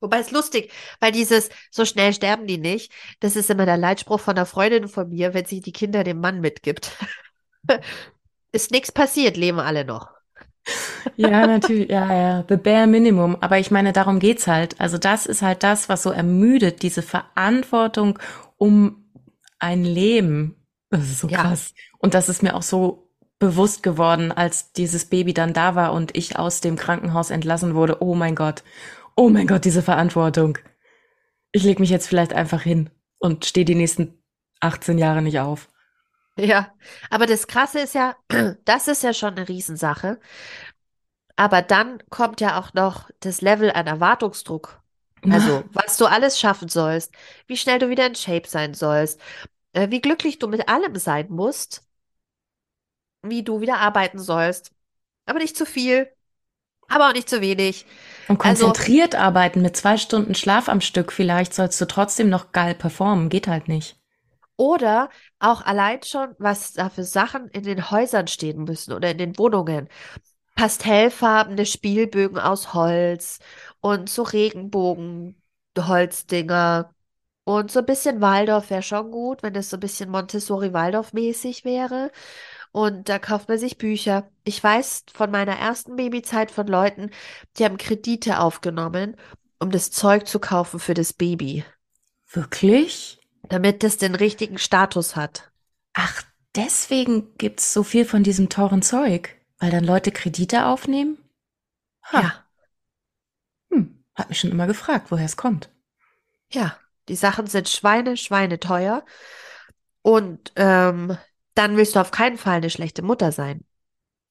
Wobei es lustig, weil dieses so schnell sterben die nicht, das ist immer der Leitspruch von einer Freundin von mir, wenn sie die Kinder dem Mann mitgibt. ist nichts passiert, leben alle noch. Ja, natürlich, ja, ja, the bare minimum. Aber ich meine, darum geht's halt. Also das ist halt das, was so ermüdet, diese Verantwortung um ein Leben. Das ist so ja. krass. Und das ist mir auch so bewusst geworden, als dieses Baby dann da war und ich aus dem Krankenhaus entlassen wurde. Oh mein Gott oh mein Gott, diese Verantwortung. Ich leg mich jetzt vielleicht einfach hin und stehe die nächsten 18 Jahre nicht auf. Ja, aber das Krasse ist ja, das ist ja schon eine Riesensache. Aber dann kommt ja auch noch das Level an Erwartungsdruck. Also, was du alles schaffen sollst, wie schnell du wieder in Shape sein sollst, äh, wie glücklich du mit allem sein musst, wie du wieder arbeiten sollst. Aber nicht zu viel, aber auch nicht zu wenig. Und also konzentriert also, arbeiten mit zwei Stunden Schlaf am Stück, vielleicht sollst du trotzdem noch geil performen, geht halt nicht. Oder auch allein schon, was da für Sachen in den Häusern stehen müssen oder in den Wohnungen. Pastellfarbene Spielbögen aus Holz und so Regenbogenholzdinger. Und so ein bisschen Waldorf wäre schon gut, wenn es so ein bisschen Montessori-Waldorf-mäßig wäre. Und da kauft man sich Bücher. Ich weiß von meiner ersten Babyzeit von Leuten, die haben Kredite aufgenommen, um das Zeug zu kaufen für das Baby. Wirklich? Damit es den richtigen Status hat. Ach, deswegen gibt's so viel von diesem teuren Zeug, weil dann Leute Kredite aufnehmen? Ha. Ja. Hm, hat mich schon immer gefragt, woher es kommt. Ja, die Sachen sind Schweine, Schweine teuer. Und ähm, dann willst du auf keinen Fall eine schlechte Mutter sein.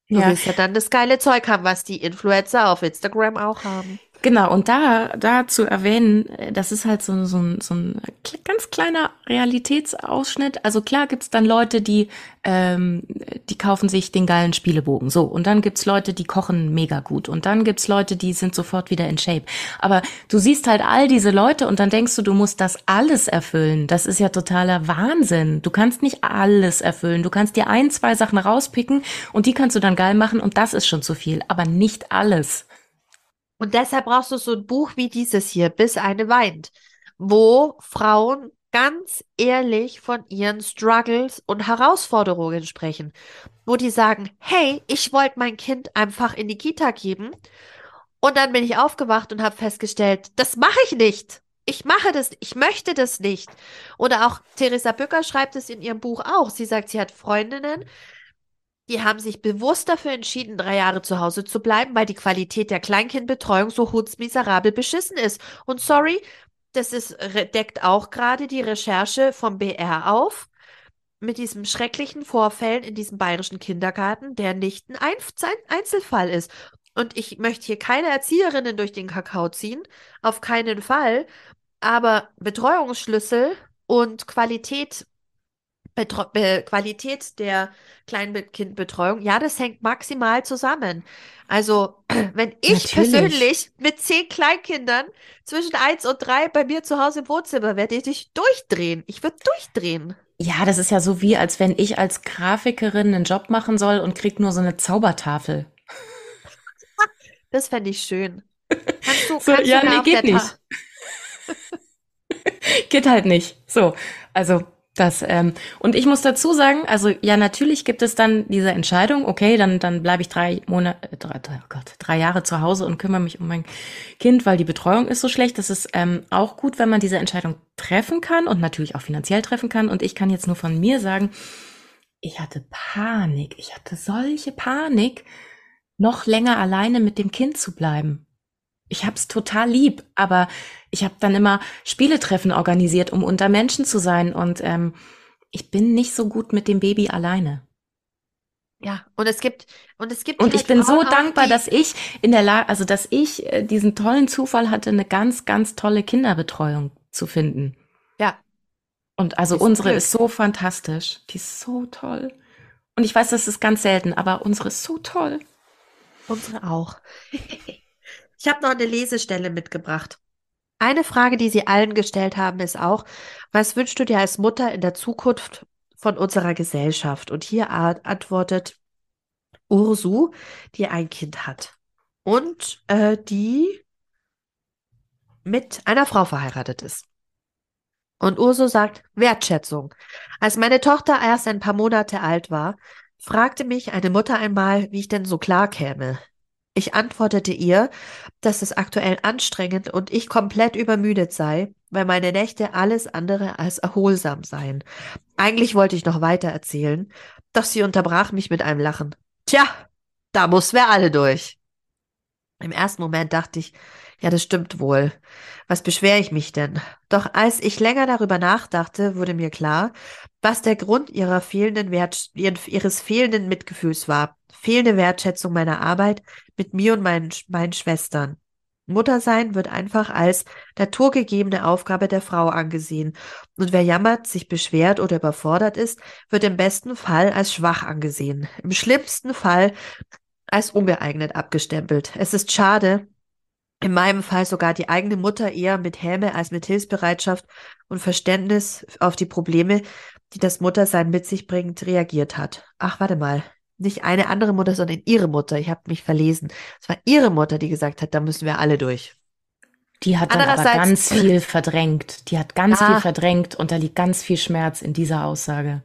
Du ja. willst ja dann das geile Zeug haben, was die Influencer auf Instagram auch haben. Genau, und da, da zu erwähnen, äh, das ist halt so, so, so ein ganz kleiner Realitätsausschnitt. Also klar gibt's dann Leute, die, ähm, die kaufen sich den geilen Spielebogen. So, und dann gibt's Leute, die kochen mega gut. Und dann gibt's Leute, die sind sofort wieder in Shape. Aber du siehst halt all diese Leute und dann denkst du, du musst das alles erfüllen. Das ist ja totaler Wahnsinn. Du kannst nicht alles erfüllen. Du kannst dir ein, zwei Sachen rauspicken und die kannst du dann geil machen und das ist schon zu viel. Aber nicht alles. Und deshalb brauchst du so ein Buch wie dieses hier, Bis eine weint, wo Frauen ganz ehrlich von ihren Struggles und Herausforderungen sprechen, wo die sagen, hey, ich wollte mein Kind einfach in die Kita geben Und dann bin ich aufgewacht und habe festgestellt, das mache ich nicht. Ich mache das, ich möchte das nicht. Oder auch Theresa Bücker schreibt es in ihrem Buch auch. Sie sagt, sie hat Freundinnen, die haben sich bewusst dafür entschieden, drei Jahre zu Hause zu bleiben, weil die Qualität der Kleinkindbetreuung so hutzmiserabel beschissen ist. Und sorry, das ist, deckt auch gerade die Recherche vom BR auf mit diesem schrecklichen Vorfällen in diesem bayerischen Kindergarten, der nicht ein Einzelfall ist. Und ich möchte hier keine Erzieherinnen durch den Kakao ziehen, auf keinen Fall. Aber Betreuungsschlüssel und Qualität Betro Be Qualität der Kleinkindbetreuung, ja, das hängt maximal zusammen. Also, wenn ich Natürlich. persönlich mit zehn Kleinkindern zwischen eins und drei bei mir zu Hause im Wohnzimmer werde ich durchdrehen. Ich würde durchdrehen. Ja, das ist ja so wie, als wenn ich als Grafikerin einen Job machen soll und krieg nur so eine Zaubertafel. Das fände ich schön. Kannst du, so, kannst ja, du nee, geht nicht. geht halt nicht. So, also das, ähm, und ich muss dazu sagen, also ja, natürlich gibt es dann diese Entscheidung, okay, dann, dann bleibe ich drei Monate, äh, drei, oh Gott, drei Jahre zu Hause und kümmere mich um mein Kind, weil die Betreuung ist so schlecht. Das ist ähm, auch gut, wenn man diese Entscheidung treffen kann und natürlich auch finanziell treffen kann. Und ich kann jetzt nur von mir sagen, ich hatte Panik, ich hatte solche Panik, noch länger alleine mit dem Kind zu bleiben ich hab's total lieb, aber ich habe dann immer Spieletreffen organisiert, um unter Menschen zu sein und ähm, ich bin nicht so gut mit dem Baby alleine. Ja, und es gibt und es gibt und halt ich bin so dankbar, dass ich in der Lage, also dass ich äh, diesen tollen Zufall hatte, eine ganz ganz tolle Kinderbetreuung zu finden. Ja. Und also ist unsere Glück. ist so fantastisch, die ist so toll. Und ich weiß, das ist ganz selten, aber unsere ist so toll. Unsere auch. Ich habe noch eine Lesestelle mitgebracht. Eine Frage, die Sie allen gestellt haben, ist auch, was wünschst du dir als Mutter in der Zukunft von unserer Gesellschaft? Und hier antwortet Ursu, die ein Kind hat und äh, die mit einer Frau verheiratet ist. Und Ursu sagt Wertschätzung. Als meine Tochter erst ein paar Monate alt war, fragte mich eine Mutter einmal, wie ich denn so klar käme. Ich antwortete ihr, dass es aktuell anstrengend und ich komplett übermüdet sei, weil meine Nächte alles andere als erholsam seien. Eigentlich wollte ich noch weiter erzählen, doch sie unterbrach mich mit einem Lachen. Tja, da muss wer alle durch. Im ersten Moment dachte ich, ja, das stimmt wohl. Was beschwere ich mich denn? Doch als ich länger darüber nachdachte, wurde mir klar, was der Grund ihrer fehlenden Wert, ihres fehlenden Mitgefühls war. Fehlende Wertschätzung meiner Arbeit mit mir und meinen, meinen Schwestern. Muttersein wird einfach als naturgegebene Aufgabe der Frau angesehen. Und wer jammert, sich beschwert oder überfordert ist, wird im besten Fall als schwach angesehen. Im schlimmsten Fall als ungeeignet abgestempelt. Es ist schade, in meinem Fall sogar die eigene Mutter eher mit Häme als mit Hilfsbereitschaft und Verständnis auf die Probleme, die das Muttersein mit sich bringt, reagiert hat. Ach, warte mal. Nicht eine andere Mutter, sondern ihre Mutter. Ich habe mich verlesen. Es war ihre Mutter, die gesagt hat, da müssen wir alle durch. Die hat dann aber ganz viel verdrängt. Die hat ganz ja. viel verdrängt und da liegt ganz viel Schmerz in dieser Aussage.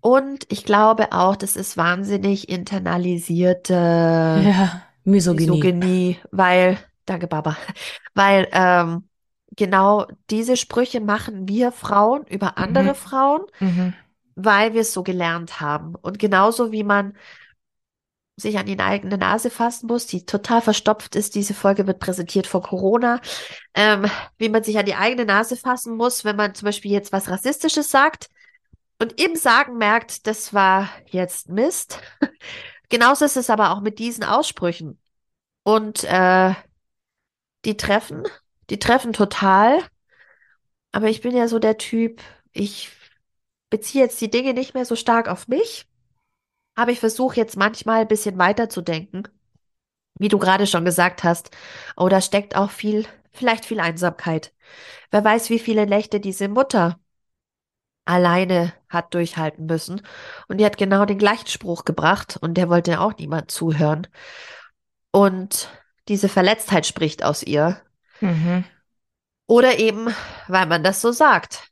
Und ich glaube auch, das ist wahnsinnig internalisierte ja, Misogynie. Misogynie, weil Danke, Baba. Weil ähm, genau diese Sprüche machen wir Frauen über andere mhm. Frauen, mhm. Weil wir es so gelernt haben. Und genauso wie man sich an die eigene Nase fassen muss, die total verstopft ist. Diese Folge wird präsentiert vor Corona. Ähm, wie man sich an die eigene Nase fassen muss, wenn man zum Beispiel jetzt was Rassistisches sagt und im Sagen merkt, das war jetzt Mist. Genauso ist es aber auch mit diesen Aussprüchen. Und äh, die treffen, die treffen total. Aber ich bin ja so der Typ, ich beziehe jetzt die Dinge nicht mehr so stark auf mich. Aber ich versuche jetzt manchmal ein bisschen weiter zu denken. Wie du gerade schon gesagt hast. Oh, da steckt auch viel, vielleicht viel Einsamkeit. Wer weiß, wie viele Nächte diese Mutter alleine hat durchhalten müssen. Und die hat genau den gleichen Spruch gebracht und der wollte auch niemand zuhören. Und diese Verletztheit spricht aus ihr. Mhm. Oder eben, weil man das so sagt.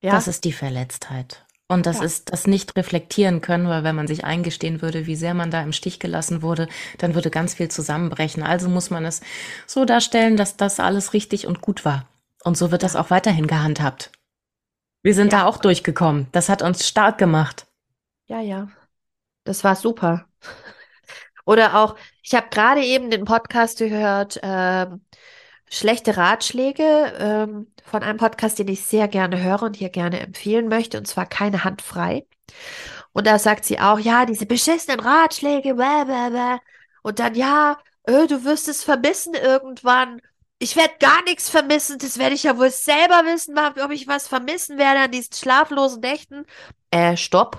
Ja? Das ist die Verletztheit. Und das Ja. ist das nicht reflektieren können, weil wenn man sich eingestehen würde, wie sehr man da im Stich gelassen wurde, dann würde ganz viel zusammenbrechen. Also muss man es so darstellen, dass das alles richtig und gut war. Und so wird das auch weiterhin gehandhabt. Wir sind Ja. da auch durchgekommen. Das hat uns stark gemacht. Ja, ja. Das war super. Oder auch, ich habe gerade eben den Podcast gehört, ähm, schlechte Ratschläge ähm, von einem Podcast, den ich sehr gerne höre und hier gerne empfehlen möchte, und zwar keine Hand frei. Und da sagt sie auch, ja, diese beschissenen Ratschläge, blah, blah, blah. Und dann, ja, äh, du wirst es vermissen irgendwann. Ich werde gar nichts vermissen. Das werde ich ja wohl selber wissen, ob ich was vermissen werde an diesen schlaflosen Nächten. Äh, stopp.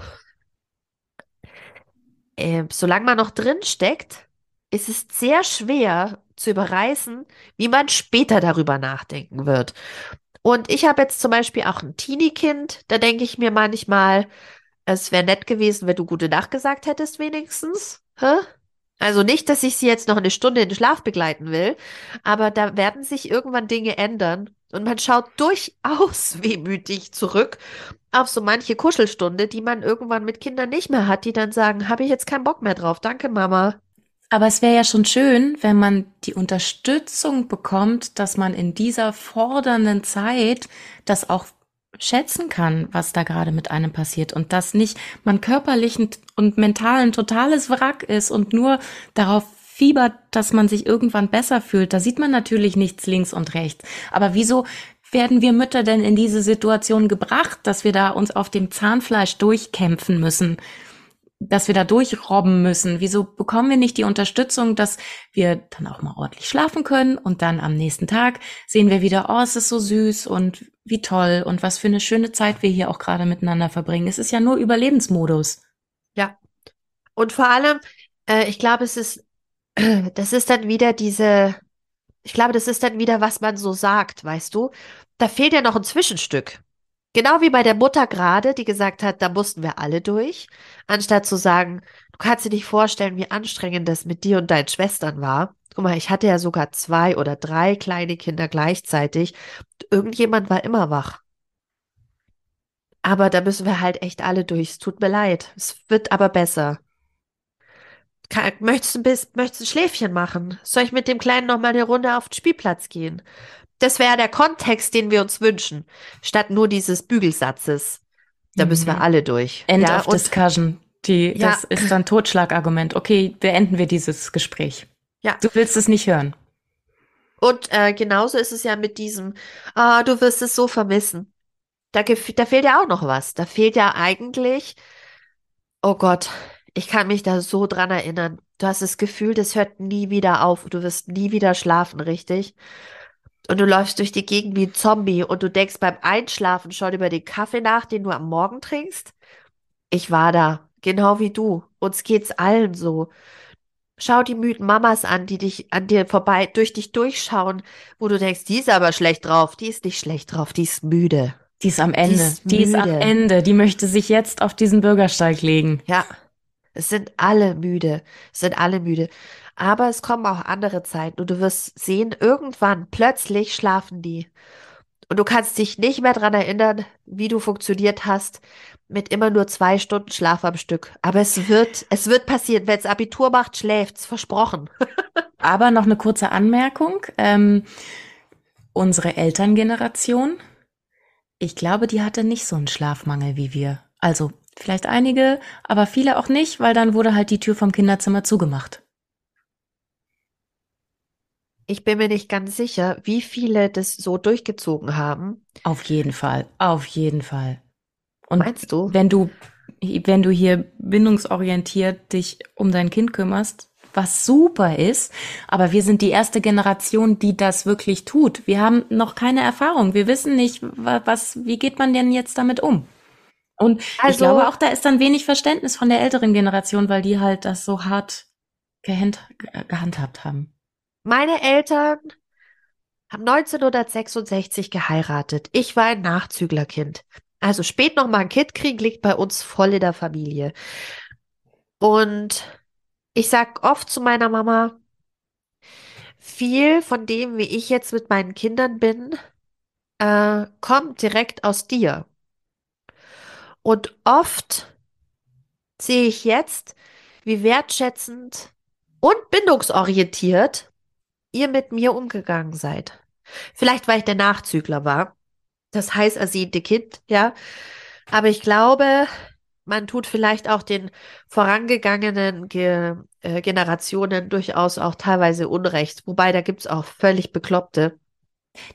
Äh, solange man noch drin steckt, ist es sehr schwer zu überreißen, wie man später darüber nachdenken wird. Und ich habe jetzt zum Beispiel auch ein Teenie-Kind. Da denke ich mir manchmal, es wäre nett gewesen, wenn du gute Nacht gesagt hättest, wenigstens. Hä? Also nicht, dass ich sie jetzt noch eine Stunde in den Schlaf begleiten will, aber da werden sich irgendwann Dinge ändern. Und man schaut durchaus wehmütig zurück auf so manche Kuschelstunde, die man irgendwann mit Kindern nicht mehr hat, die dann sagen, habe ich jetzt keinen Bock mehr drauf. Danke, Mama. Aber es wäre ja schon schön, wenn man die Unterstützung bekommt, dass man in dieser fordernden Zeit das auch schätzen kann, was da gerade mit einem passiert und dass nicht man körperlich und mental ein totales Wrack ist und nur darauf fiebert, dass man sich irgendwann besser fühlt. Da sieht man natürlich nichts links und rechts. Aber wieso werden wir Mütter denn in diese Situation gebracht, dass wir da uns auf dem Zahnfleisch durchkämpfen müssen? Dass wir da durchrobben müssen? Wieso bekommen wir nicht die Unterstützung, dass wir dann auch mal ordentlich schlafen können und dann am nächsten Tag sehen wir wieder, oh, es ist so süß und wie toll und was für eine schöne Zeit wir hier auch gerade miteinander verbringen. Es ist ja nur Überlebensmodus. Ja. Und vor allem, äh, ich glaube, es ist, das ist dann wieder diese, ich glaube, das ist dann wieder, was man so sagt, weißt du? Da fehlt ja noch ein Zwischenstück. Genau wie bei der Mutter gerade, die gesagt hat, da mussten wir alle durch, anstatt zu sagen, du kannst dir nicht vorstellen, wie anstrengend das mit dir und deinen Schwestern war. Guck mal, ich hatte ja sogar zwei oder drei kleine Kinder gleichzeitig. Irgendjemand war immer wach. Aber da müssen wir halt echt alle durch. Es tut mir leid. Es wird aber besser. Möchtest du ein, bisschen, möchtest ein Schläfchen machen? Soll ich mit dem Kleinen noch mal eine Runde auf den Spielplatz gehen? Das wäre der Kontext, den wir uns wünschen, statt nur dieses Bügelsatzes. Da müssen wir alle durch. End ja, of discussion. Die, Ja. Das ist dann Totschlagargument. Okay, beenden wir dieses Gespräch. Ja. Du willst es nicht hören. Und äh, genauso ist es ja mit diesem, ah, du wirst es so vermissen. Da, da fehlt ja auch noch was. Da fehlt ja eigentlich, oh Gott, ich kann mich da so dran erinnern. Du hast das Gefühl, das hört nie wieder auf. Du wirst nie wieder schlafen, richtig? Und du läufst durch die Gegend wie ein Zombie und du denkst beim Einschlafen schon über den Kaffee nach, den du am Morgen trinkst. Ich war da, genau wie du. Uns geht's allen so. Schau die müden Mamas an, die dich an dir vorbei, durch dich durchschauen, wo du denkst, die ist aber schlecht drauf. Die ist nicht schlecht drauf, die ist müde. Die ist am Ende. ist Die ist am. Ende. Die möchte sich jetzt auf diesen Bürgersteig legen. Ja, es sind alle müde. Es sind alle müde. Aber es kommen auch andere Zeiten und du wirst sehen, irgendwann plötzlich schlafen die. Und du kannst dich nicht mehr dran erinnern, wie du funktioniert hast mit immer nur zwei Stunden Schlaf am Stück. Aber es wird, es wird passieren. Wenn's Abitur macht, schläft's. Versprochen. Aber noch eine kurze Anmerkung. Ähm, unsere Elterngeneration, ich glaube, die hatte nicht so einen Schlafmangel wie wir. Also vielleicht einige, aber viele auch nicht, weil dann wurde halt die Tür vom Kinderzimmer zugemacht. Ich bin mir nicht ganz sicher, wie viele das so durchgezogen haben. Auf jeden Fall, auf jeden Fall. Und Meinst du? wenn du, wenn du hier bindungsorientiert dich um dein Kind kümmerst, was super ist, aber wir sind die erste Generation, die das wirklich tut. Wir haben noch keine Erfahrung. Wir wissen nicht, wa- was, wie geht man denn jetzt damit um? Und ich Also- glaube auch, da ist dann wenig Verständnis von der älteren Generation, weil die halt das so hart gehand, ge- gehandhabt haben. Meine Eltern haben 1966 geheiratet. Ich war ein Nachzüglerkind. Also spät noch mal ein Kind kriegen liegt bei uns voll in der Familie. Und ich sag oft zu meiner Mama, viel von dem, wie ich jetzt mit meinen Kindern bin, äh, kommt direkt aus dir. Und oft sehe ich jetzt, wie wertschätzend und bindungsorientiert ihr mit mir umgegangen seid. Vielleicht, weil ich der Nachzügler war. Das heißt ersehnte Kind, ja. Aber ich glaube, man tut vielleicht auch den vorangegangenen Ge äh, Generationen durchaus auch teilweise Unrecht. Wobei, da gibt's auch völlig Bekloppte.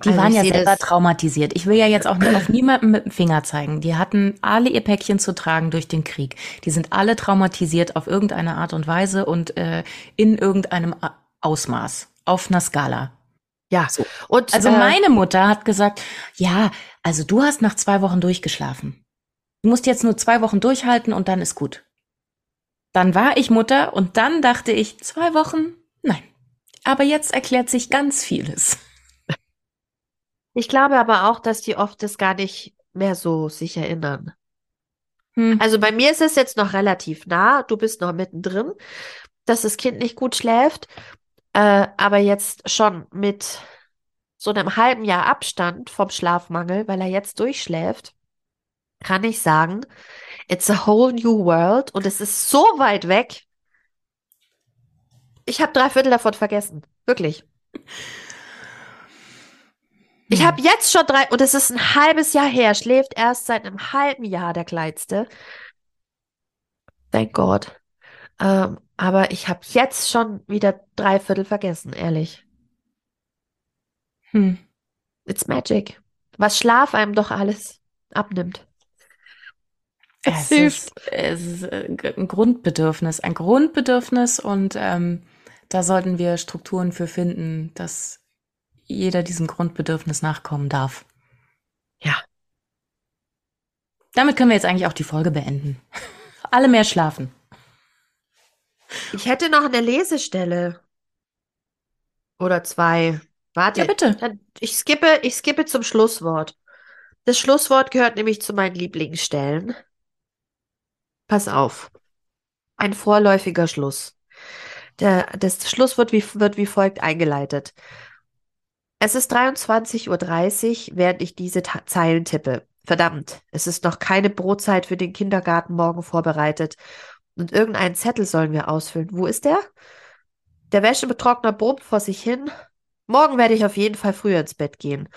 Die also waren ja selber traumatisiert. Ich will ja jetzt auch nicht auf niemanden mit dem Finger zeigen. Die hatten alle ihr Päckchen zu tragen durch den Krieg. Die sind alle traumatisiert auf irgendeine Art und Weise und äh, in irgendeinem Ausmaß, auf einer Skala. Ja. So. Und, also äh, meine Mutter hat gesagt, ja, also du hast nach zwei Wochen durchgeschlafen. Du musst jetzt nur zwei Wochen durchhalten und dann ist gut. Dann war ich Mutter und dann dachte ich, zwei Wochen? Nein. Aber jetzt erklärt sich ganz vieles. Ich glaube aber auch, dass die oft das gar nicht mehr so sich erinnern. Hm. Also bei mir ist es jetzt noch relativ nah. Du bist noch mittendrin, dass das Kind nicht gut schläft. Äh, aber jetzt schon mit so einem halben Jahr Abstand vom Schlafmangel, weil er jetzt durchschläft, kann ich sagen, it's a whole new world und es ist so weit weg. Ich habe drei Viertel davon vergessen. Wirklich. Ich habe jetzt schon drei, und es ist ein halbes Jahr her, schläft erst seit einem halben Jahr der Kleinste. Thank God. Ähm, aber ich habe jetzt schon wieder drei Viertel vergessen, ehrlich. Hm. It's magic. Was Schlaf einem doch alles abnimmt. Es, es ist, es ist äh, ein Grundbedürfnis, ein Grundbedürfnis und ähm, da sollten wir Strukturen für finden, dass jeder diesem Grundbedürfnis nachkommen darf. Ja. Damit können wir jetzt eigentlich auch die Folge beenden. Alle mehr schlafen. Ich hätte noch eine Lesestelle. Oder zwei. Warte. Ja, bitte. Ich skippe, ich skippe zum Schlusswort. Das Schlusswort gehört nämlich zu meinen Lieblingsstellen. Pass auf. Ein vorläufiger Schluss. Der, das Schlusswort wie, wird wie folgt eingeleitet. Es ist 23.30 Uhr, während ich diese Ta Zeilen tippe. Verdammt, es ist noch keine Brotzeit für den Kindergarten morgen vorbereitet. Und irgendeinen Zettel sollen wir ausfüllen. Wo ist der? Der Wäschebetrockner brummt vor sich hin. Morgen werde ich auf jeden Fall früher ins Bett gehen.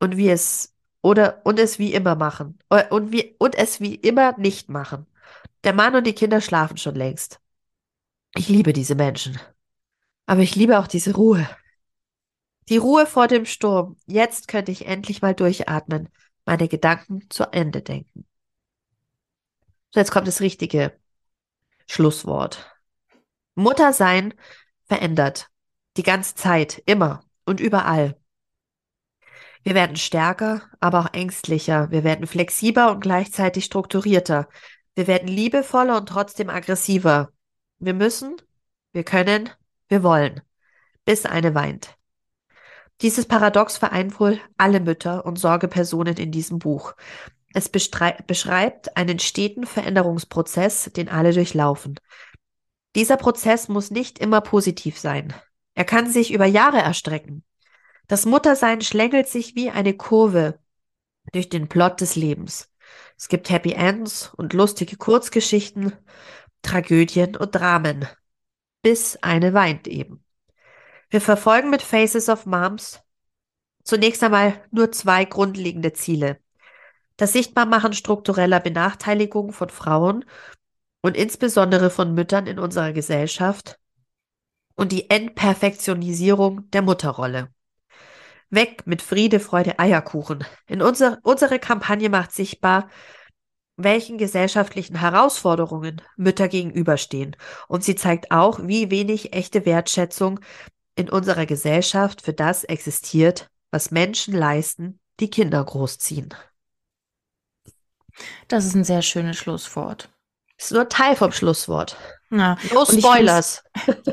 Und wie es, oder, und es wie immer machen. Äh, und wie, und es wie immer nicht machen. Der Mann und die Kinder schlafen schon längst. Ich liebe diese Menschen. Aber ich liebe auch diese Ruhe. Die Ruhe vor dem Sturm. Jetzt könnte ich endlich mal durchatmen, meine Gedanken zu Ende denken. So, jetzt kommt das richtige Schlusswort. Mutter sein verändert. Die ganze Zeit, immer und überall. Wir werden stärker, aber auch ängstlicher. Wir werden flexibler und gleichzeitig strukturierter. Wir werden liebevoller und trotzdem aggressiver. Wir müssen, wir können, wir wollen, bis eine weint. Dieses Paradox vereint wohl alle Mütter und Sorgepersonen in diesem Buch. Es beschreibt einen steten Veränderungsprozess, den alle durchlaufen. Dieser Prozess muss nicht immer positiv sein. Er kann sich über Jahre erstrecken. Das Muttersein schlängelt sich wie eine Kurve durch den Plot des Lebens. Es gibt Happy Ends und lustige Kurzgeschichten, Tragödien und Dramen. Bis eine weint eben. Wir verfolgen mit Faces of Moms zunächst einmal nur zwei grundlegende Ziele. Das Sichtbarmachen struktureller Benachteiligung von Frauen und insbesondere von Müttern in unserer Gesellschaft und die Entperfektionisierung der Mutterrolle. Weg mit Friede, Freude, Eierkuchen. In unser, unsere Kampagne macht sichtbar, welchen gesellschaftlichen Herausforderungen Mütter gegenüberstehen. Und sie zeigt auch, wie wenig echte Wertschätzung in unserer Gesellschaft für das existiert, was Menschen leisten, die Kinder großziehen. Das ist ein sehr schönes Schlusswort. Das ist nur Teil vom Schlusswort. Ja. No Spoilers.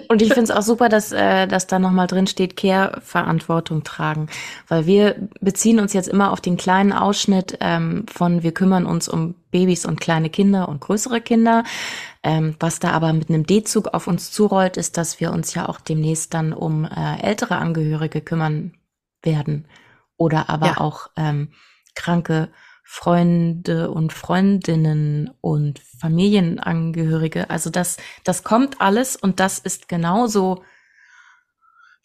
Und ich finde es auch super, dass, äh, dass da nochmal drin steht, Care-Verantwortung tragen. Weil wir beziehen uns jetzt immer auf den kleinen Ausschnitt ähm, von wir kümmern uns um Babys und kleine Kinder und größere Kinder. Ähm, was da aber mit einem D-Zug auf uns zurollt, ist, dass wir uns ja auch demnächst dann um äh, ältere Angehörige kümmern werden. Oder aber ja. auch ähm, kranke Freunde und Freundinnen und Familienangehörige. Also das, das kommt alles und das ist genauso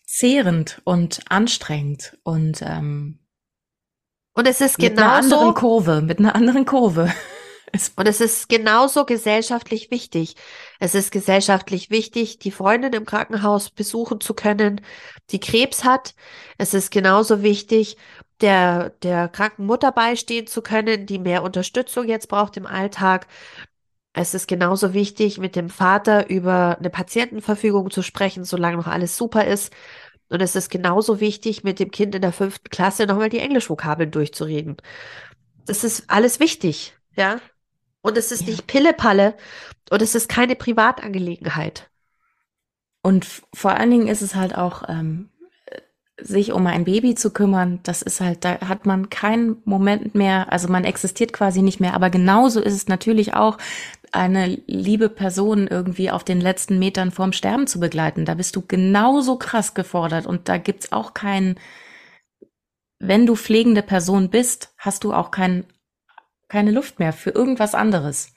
zehrend und anstrengend und ähm, und es ist mit genauso einer anderen Kurve, mit einer anderen Kurve. Und es ist genauso gesellschaftlich wichtig. Es ist gesellschaftlich wichtig, die Freundin im Krankenhaus besuchen zu können, die Krebs hat. Es ist genauso wichtig, der, der kranken Mutter beistehen zu können, die mehr Unterstützung jetzt braucht im Alltag. Es ist genauso wichtig, mit dem Vater über eine Patientenverfügung zu sprechen, solange noch alles super ist. Und es ist genauso wichtig, mit dem Kind in der fünften Klasse nochmal die Englischvokabeln durchzureden. Das ist alles wichtig, ja. Und es ist ja. nicht Pillepalle und es ist keine Privatangelegenheit. Und vor allen Dingen ist es halt auch, ähm, sich um ein Baby zu kümmern, das ist halt, da hat man keinen Moment mehr, also man existiert quasi nicht mehr. Aber genauso ist es natürlich auch, eine liebe Person irgendwie auf den letzten Metern vorm Sterben zu begleiten. Da bist du genauso krass gefordert und da gibt's auch keinen, wenn du pflegende Person bist, hast du auch kein keine Luft mehr für irgendwas anderes.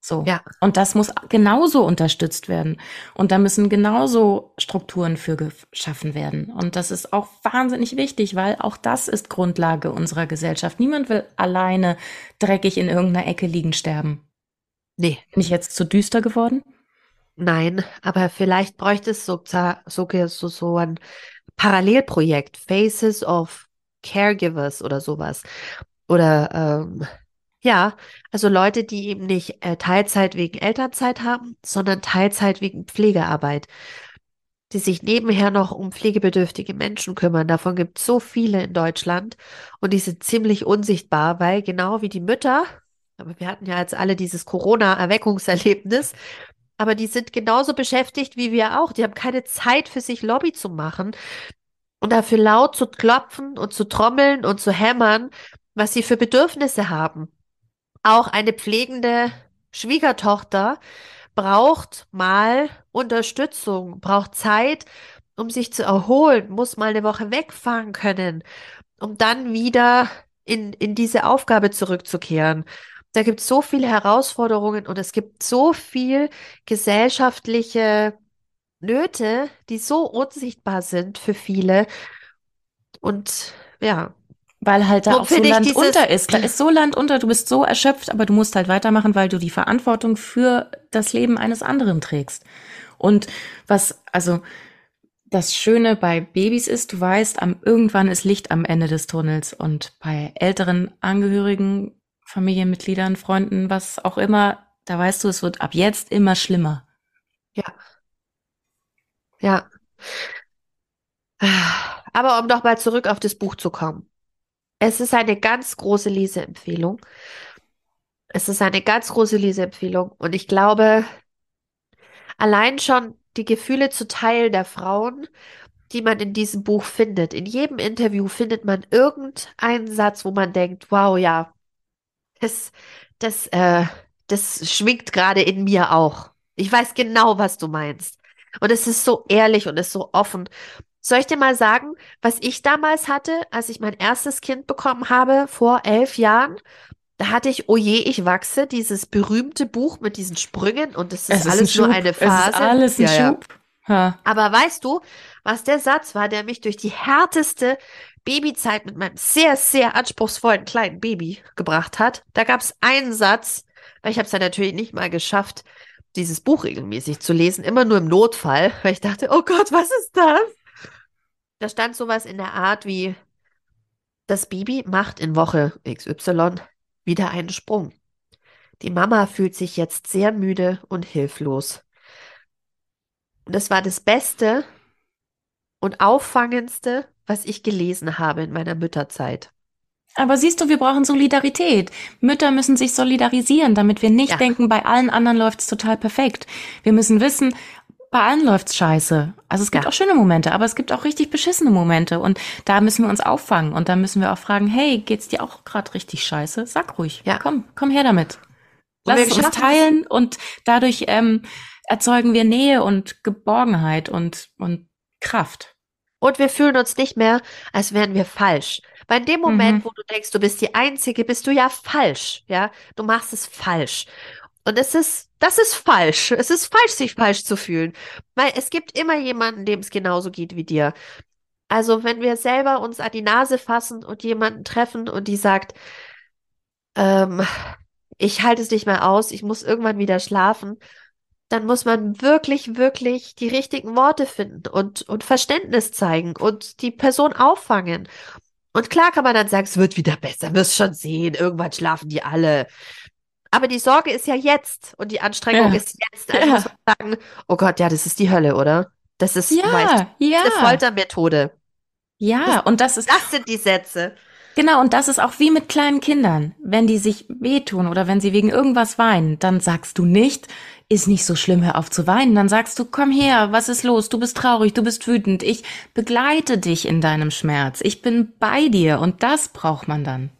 So. Ja. Und das muss genauso unterstützt werden. Und da müssen genauso Strukturen für geschaffen werden. Und das ist auch wahnsinnig wichtig, weil auch das ist Grundlage unserer Gesellschaft. Niemand will alleine dreckig in irgendeiner Ecke liegen sterben. Nee. Bin ich jetzt zu düster geworden? Nein, aber vielleicht bräuchte es so, so, so, so ein Parallelprojekt, Faces of Caregivers oder sowas. Oder ähm, ja, also Leute, die eben nicht äh, Teilzeit wegen Elternzeit haben, sondern Teilzeit wegen Pflegearbeit, die sich nebenher noch um pflegebedürftige Menschen kümmern. Davon gibt es so viele in Deutschland und die sind ziemlich unsichtbar, weil genau wie die Mütter, aber wir hatten ja jetzt alle dieses Corona-Erweckungserlebnis, aber die sind genauso beschäftigt wie wir auch. Die haben keine Zeit für sich Lobby zu machen und dafür laut zu klopfen und zu trommeln und zu hämmern, was sie für Bedürfnisse haben. Auch eine pflegende Schwiegertochter braucht mal Unterstützung, braucht Zeit, um sich zu erholen, muss mal eine Woche wegfahren können, um dann wieder in, in diese Aufgabe zurückzukehren. Da gibt es so viele Herausforderungen und es gibt so viel gesellschaftliche Nöte, die so unsichtbar sind für viele. Und ja, weil halt da auch so Land unter ist. Da ist so Land unter, du bist so erschöpft, aber du musst halt weitermachen, weil du die Verantwortung für das Leben eines anderen trägst. Und was, also, das Schöne bei Babys ist, du weißt, am, irgendwann ist Licht am Ende des Tunnels. Und bei älteren Angehörigen, Familienmitgliedern, Freunden, was auch immer, da weißt du, es wird ab jetzt immer schlimmer. Ja. Ja. Aber um doch mal zurück auf das Buch zu kommen. Es ist eine ganz große Leseempfehlung. Es ist eine ganz große Leseempfehlung. Und ich glaube, allein schon die Gefühle zu teilen der Frauen, die man in diesem Buch findet. In jedem Interview findet man irgendeinen Satz, wo man denkt, wow, ja, das, das, äh, das schwingt gerade in mir auch. Ich weiß genau, was du meinst. Und es ist so ehrlich und ist so offen. Soll ich dir mal sagen, was ich damals hatte, als ich mein erstes Kind bekommen habe, vor elf Jahren? Da hatte ich Oje, ich wachse, dieses berühmte Buch mit diesen Sprüngen und das ist, ist alles ein nur eine Phase. Es ist alles ein ja, Schub. Ja. Aber weißt du, was der Satz war, der mich durch die härteste Babyzeit mit meinem sehr, sehr anspruchsvollen kleinen Baby gebracht hat? Da gab es einen Satz, weil ich habe es ja natürlich nicht mal geschafft, dieses Buch regelmäßig zu lesen, immer nur im Notfall, weil ich dachte, oh Gott, was ist das? Da stand sowas in der Art wie, das Baby macht in Woche XY wieder einen Sprung. Die Mama fühlt sich jetzt sehr müde und hilflos. Und das war das Beste und Auffangendste, was ich gelesen habe in meiner Mütterzeit. Aber siehst du, wir brauchen Solidarität. Mütter müssen sich solidarisieren, damit wir nicht ja. denken, bei allen anderen läuft es total perfekt. Wir müssen wissen, bei allen läuft's scheiße. Also es gibt ja. auch schöne Momente, aber es gibt auch richtig beschissene Momente und da müssen wir uns auffangen und da müssen wir auch fragen, hey, geht's dir auch gerade richtig scheiße? Sag ruhig. Ja. Komm, komm her damit. Lass uns teilen und dadurch ähm, erzeugen wir Nähe und Geborgenheit und, und Kraft. Und wir fühlen uns nicht mehr, als wären wir falsch. Weil in dem Moment, mhm. wo du denkst, du bist die Einzige, bist du ja falsch. Ja, du machst es falsch. Und es ist, das ist falsch. Es ist falsch, sich falsch zu fühlen. Weil es gibt immer jemanden, dem es genauso geht wie dir. Also, wenn wir selber uns an die Nase fassen und jemanden treffen und die sagt, ähm, ich halte es nicht mehr aus, ich muss irgendwann wieder schlafen, dann muss man wirklich, wirklich die richtigen Worte finden und, und Verständnis zeigen und die Person auffangen. Und klar kann man dann sagen, es wird wieder besser, wirst schon sehen, irgendwann schlafen die alle. Aber die Sorge ist ja jetzt und die Anstrengung ja. ist jetzt. Also ja. sagen, oh Gott, ja, das ist die Hölle, oder? Das ist ja, weißt, ja. eine Foltermethode. Ja, das, und das ist. Das sind die Sätze. Genau, und das ist auch wie mit kleinen Kindern. Wenn die sich wehtun oder wenn sie wegen irgendwas weinen, dann sagst du nicht, ist nicht so schlimm, hör auf zu weinen. Dann sagst du, komm her, was ist los? Du bist traurig, du bist wütend. Ich begleite dich in deinem Schmerz. Ich bin bei dir und das braucht man dann.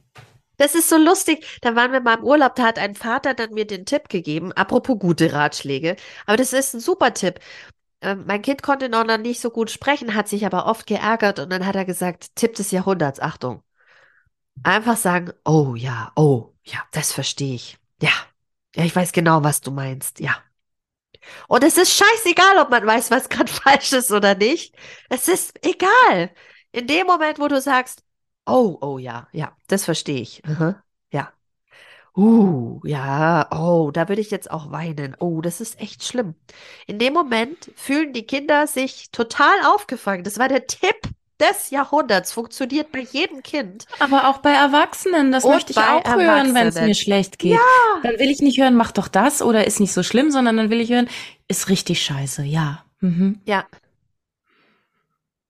Das ist so lustig. Da waren wir mal im Urlaub, da hat ein Vater dann mir den Tipp gegeben, apropos gute Ratschläge. Aber das ist ein super Tipp. Ähm, mein Kind konnte noch nicht so gut sprechen, hat sich aber oft geärgert und dann hat er gesagt, Tipp des Jahrhunderts, Achtung. Einfach sagen, oh ja, oh ja, das verstehe ich. Ja, ja, ich weiß genau, was du meinst. Ja. Und es ist scheißegal, ob man weiß, was gerade falsch ist oder nicht. Es ist egal. In dem Moment, wo du sagst, oh, oh ja, ja, das verstehe ich. Aha, ja. Uh, ja, oh, da würde ich jetzt auch weinen. Oh, das ist echt schlimm. In dem Moment fühlen die Kinder sich total aufgefangen. Das war der Tipp des Jahrhunderts funktioniert bei jedem Kind. Aber auch bei Erwachsenen, das Und möchte ich auch hören, wenn es mir schlecht geht. Ja. Dann will ich nicht hören, mach doch das oder ist nicht so schlimm, sondern dann will ich hören, ist richtig scheiße, ja. Mhm. Ja.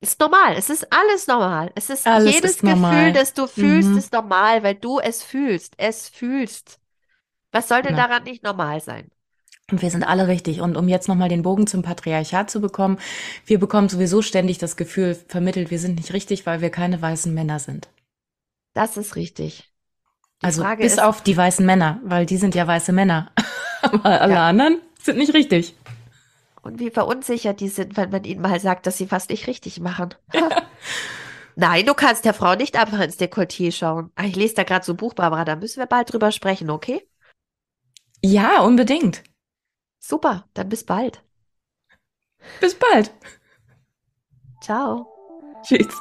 Ist normal, es ist alles normal. Es ist alles jedes ist Gefühl, das du fühlst, mhm. ist normal, weil du es fühlst. Es fühlst. Was soll denn ja. daran nicht normal sein? Und wir sind alle richtig. Und um jetzt nochmal den Bogen zum Patriarchat zu bekommen, wir bekommen sowieso ständig das Gefühl vermittelt, wir sind nicht richtig, weil wir keine weißen Männer sind. Das ist richtig. Die also Frage bis ist, auf die weißen Männer, weil die sind ja weiße Männer. Aber alle ja. anderen sind nicht richtig. Und wie verunsichert die sind, wenn man ihnen mal sagt, dass sie fast nicht richtig machen. Nein, du kannst der Frau nicht einfach ins Dekolleté schauen. Ah, ich lese da gerade so ein Buch, Barbara, da müssen wir bald drüber sprechen, okay? Ja, unbedingt. Super, dann bis bald. Bis bald. Ciao. Tschüss.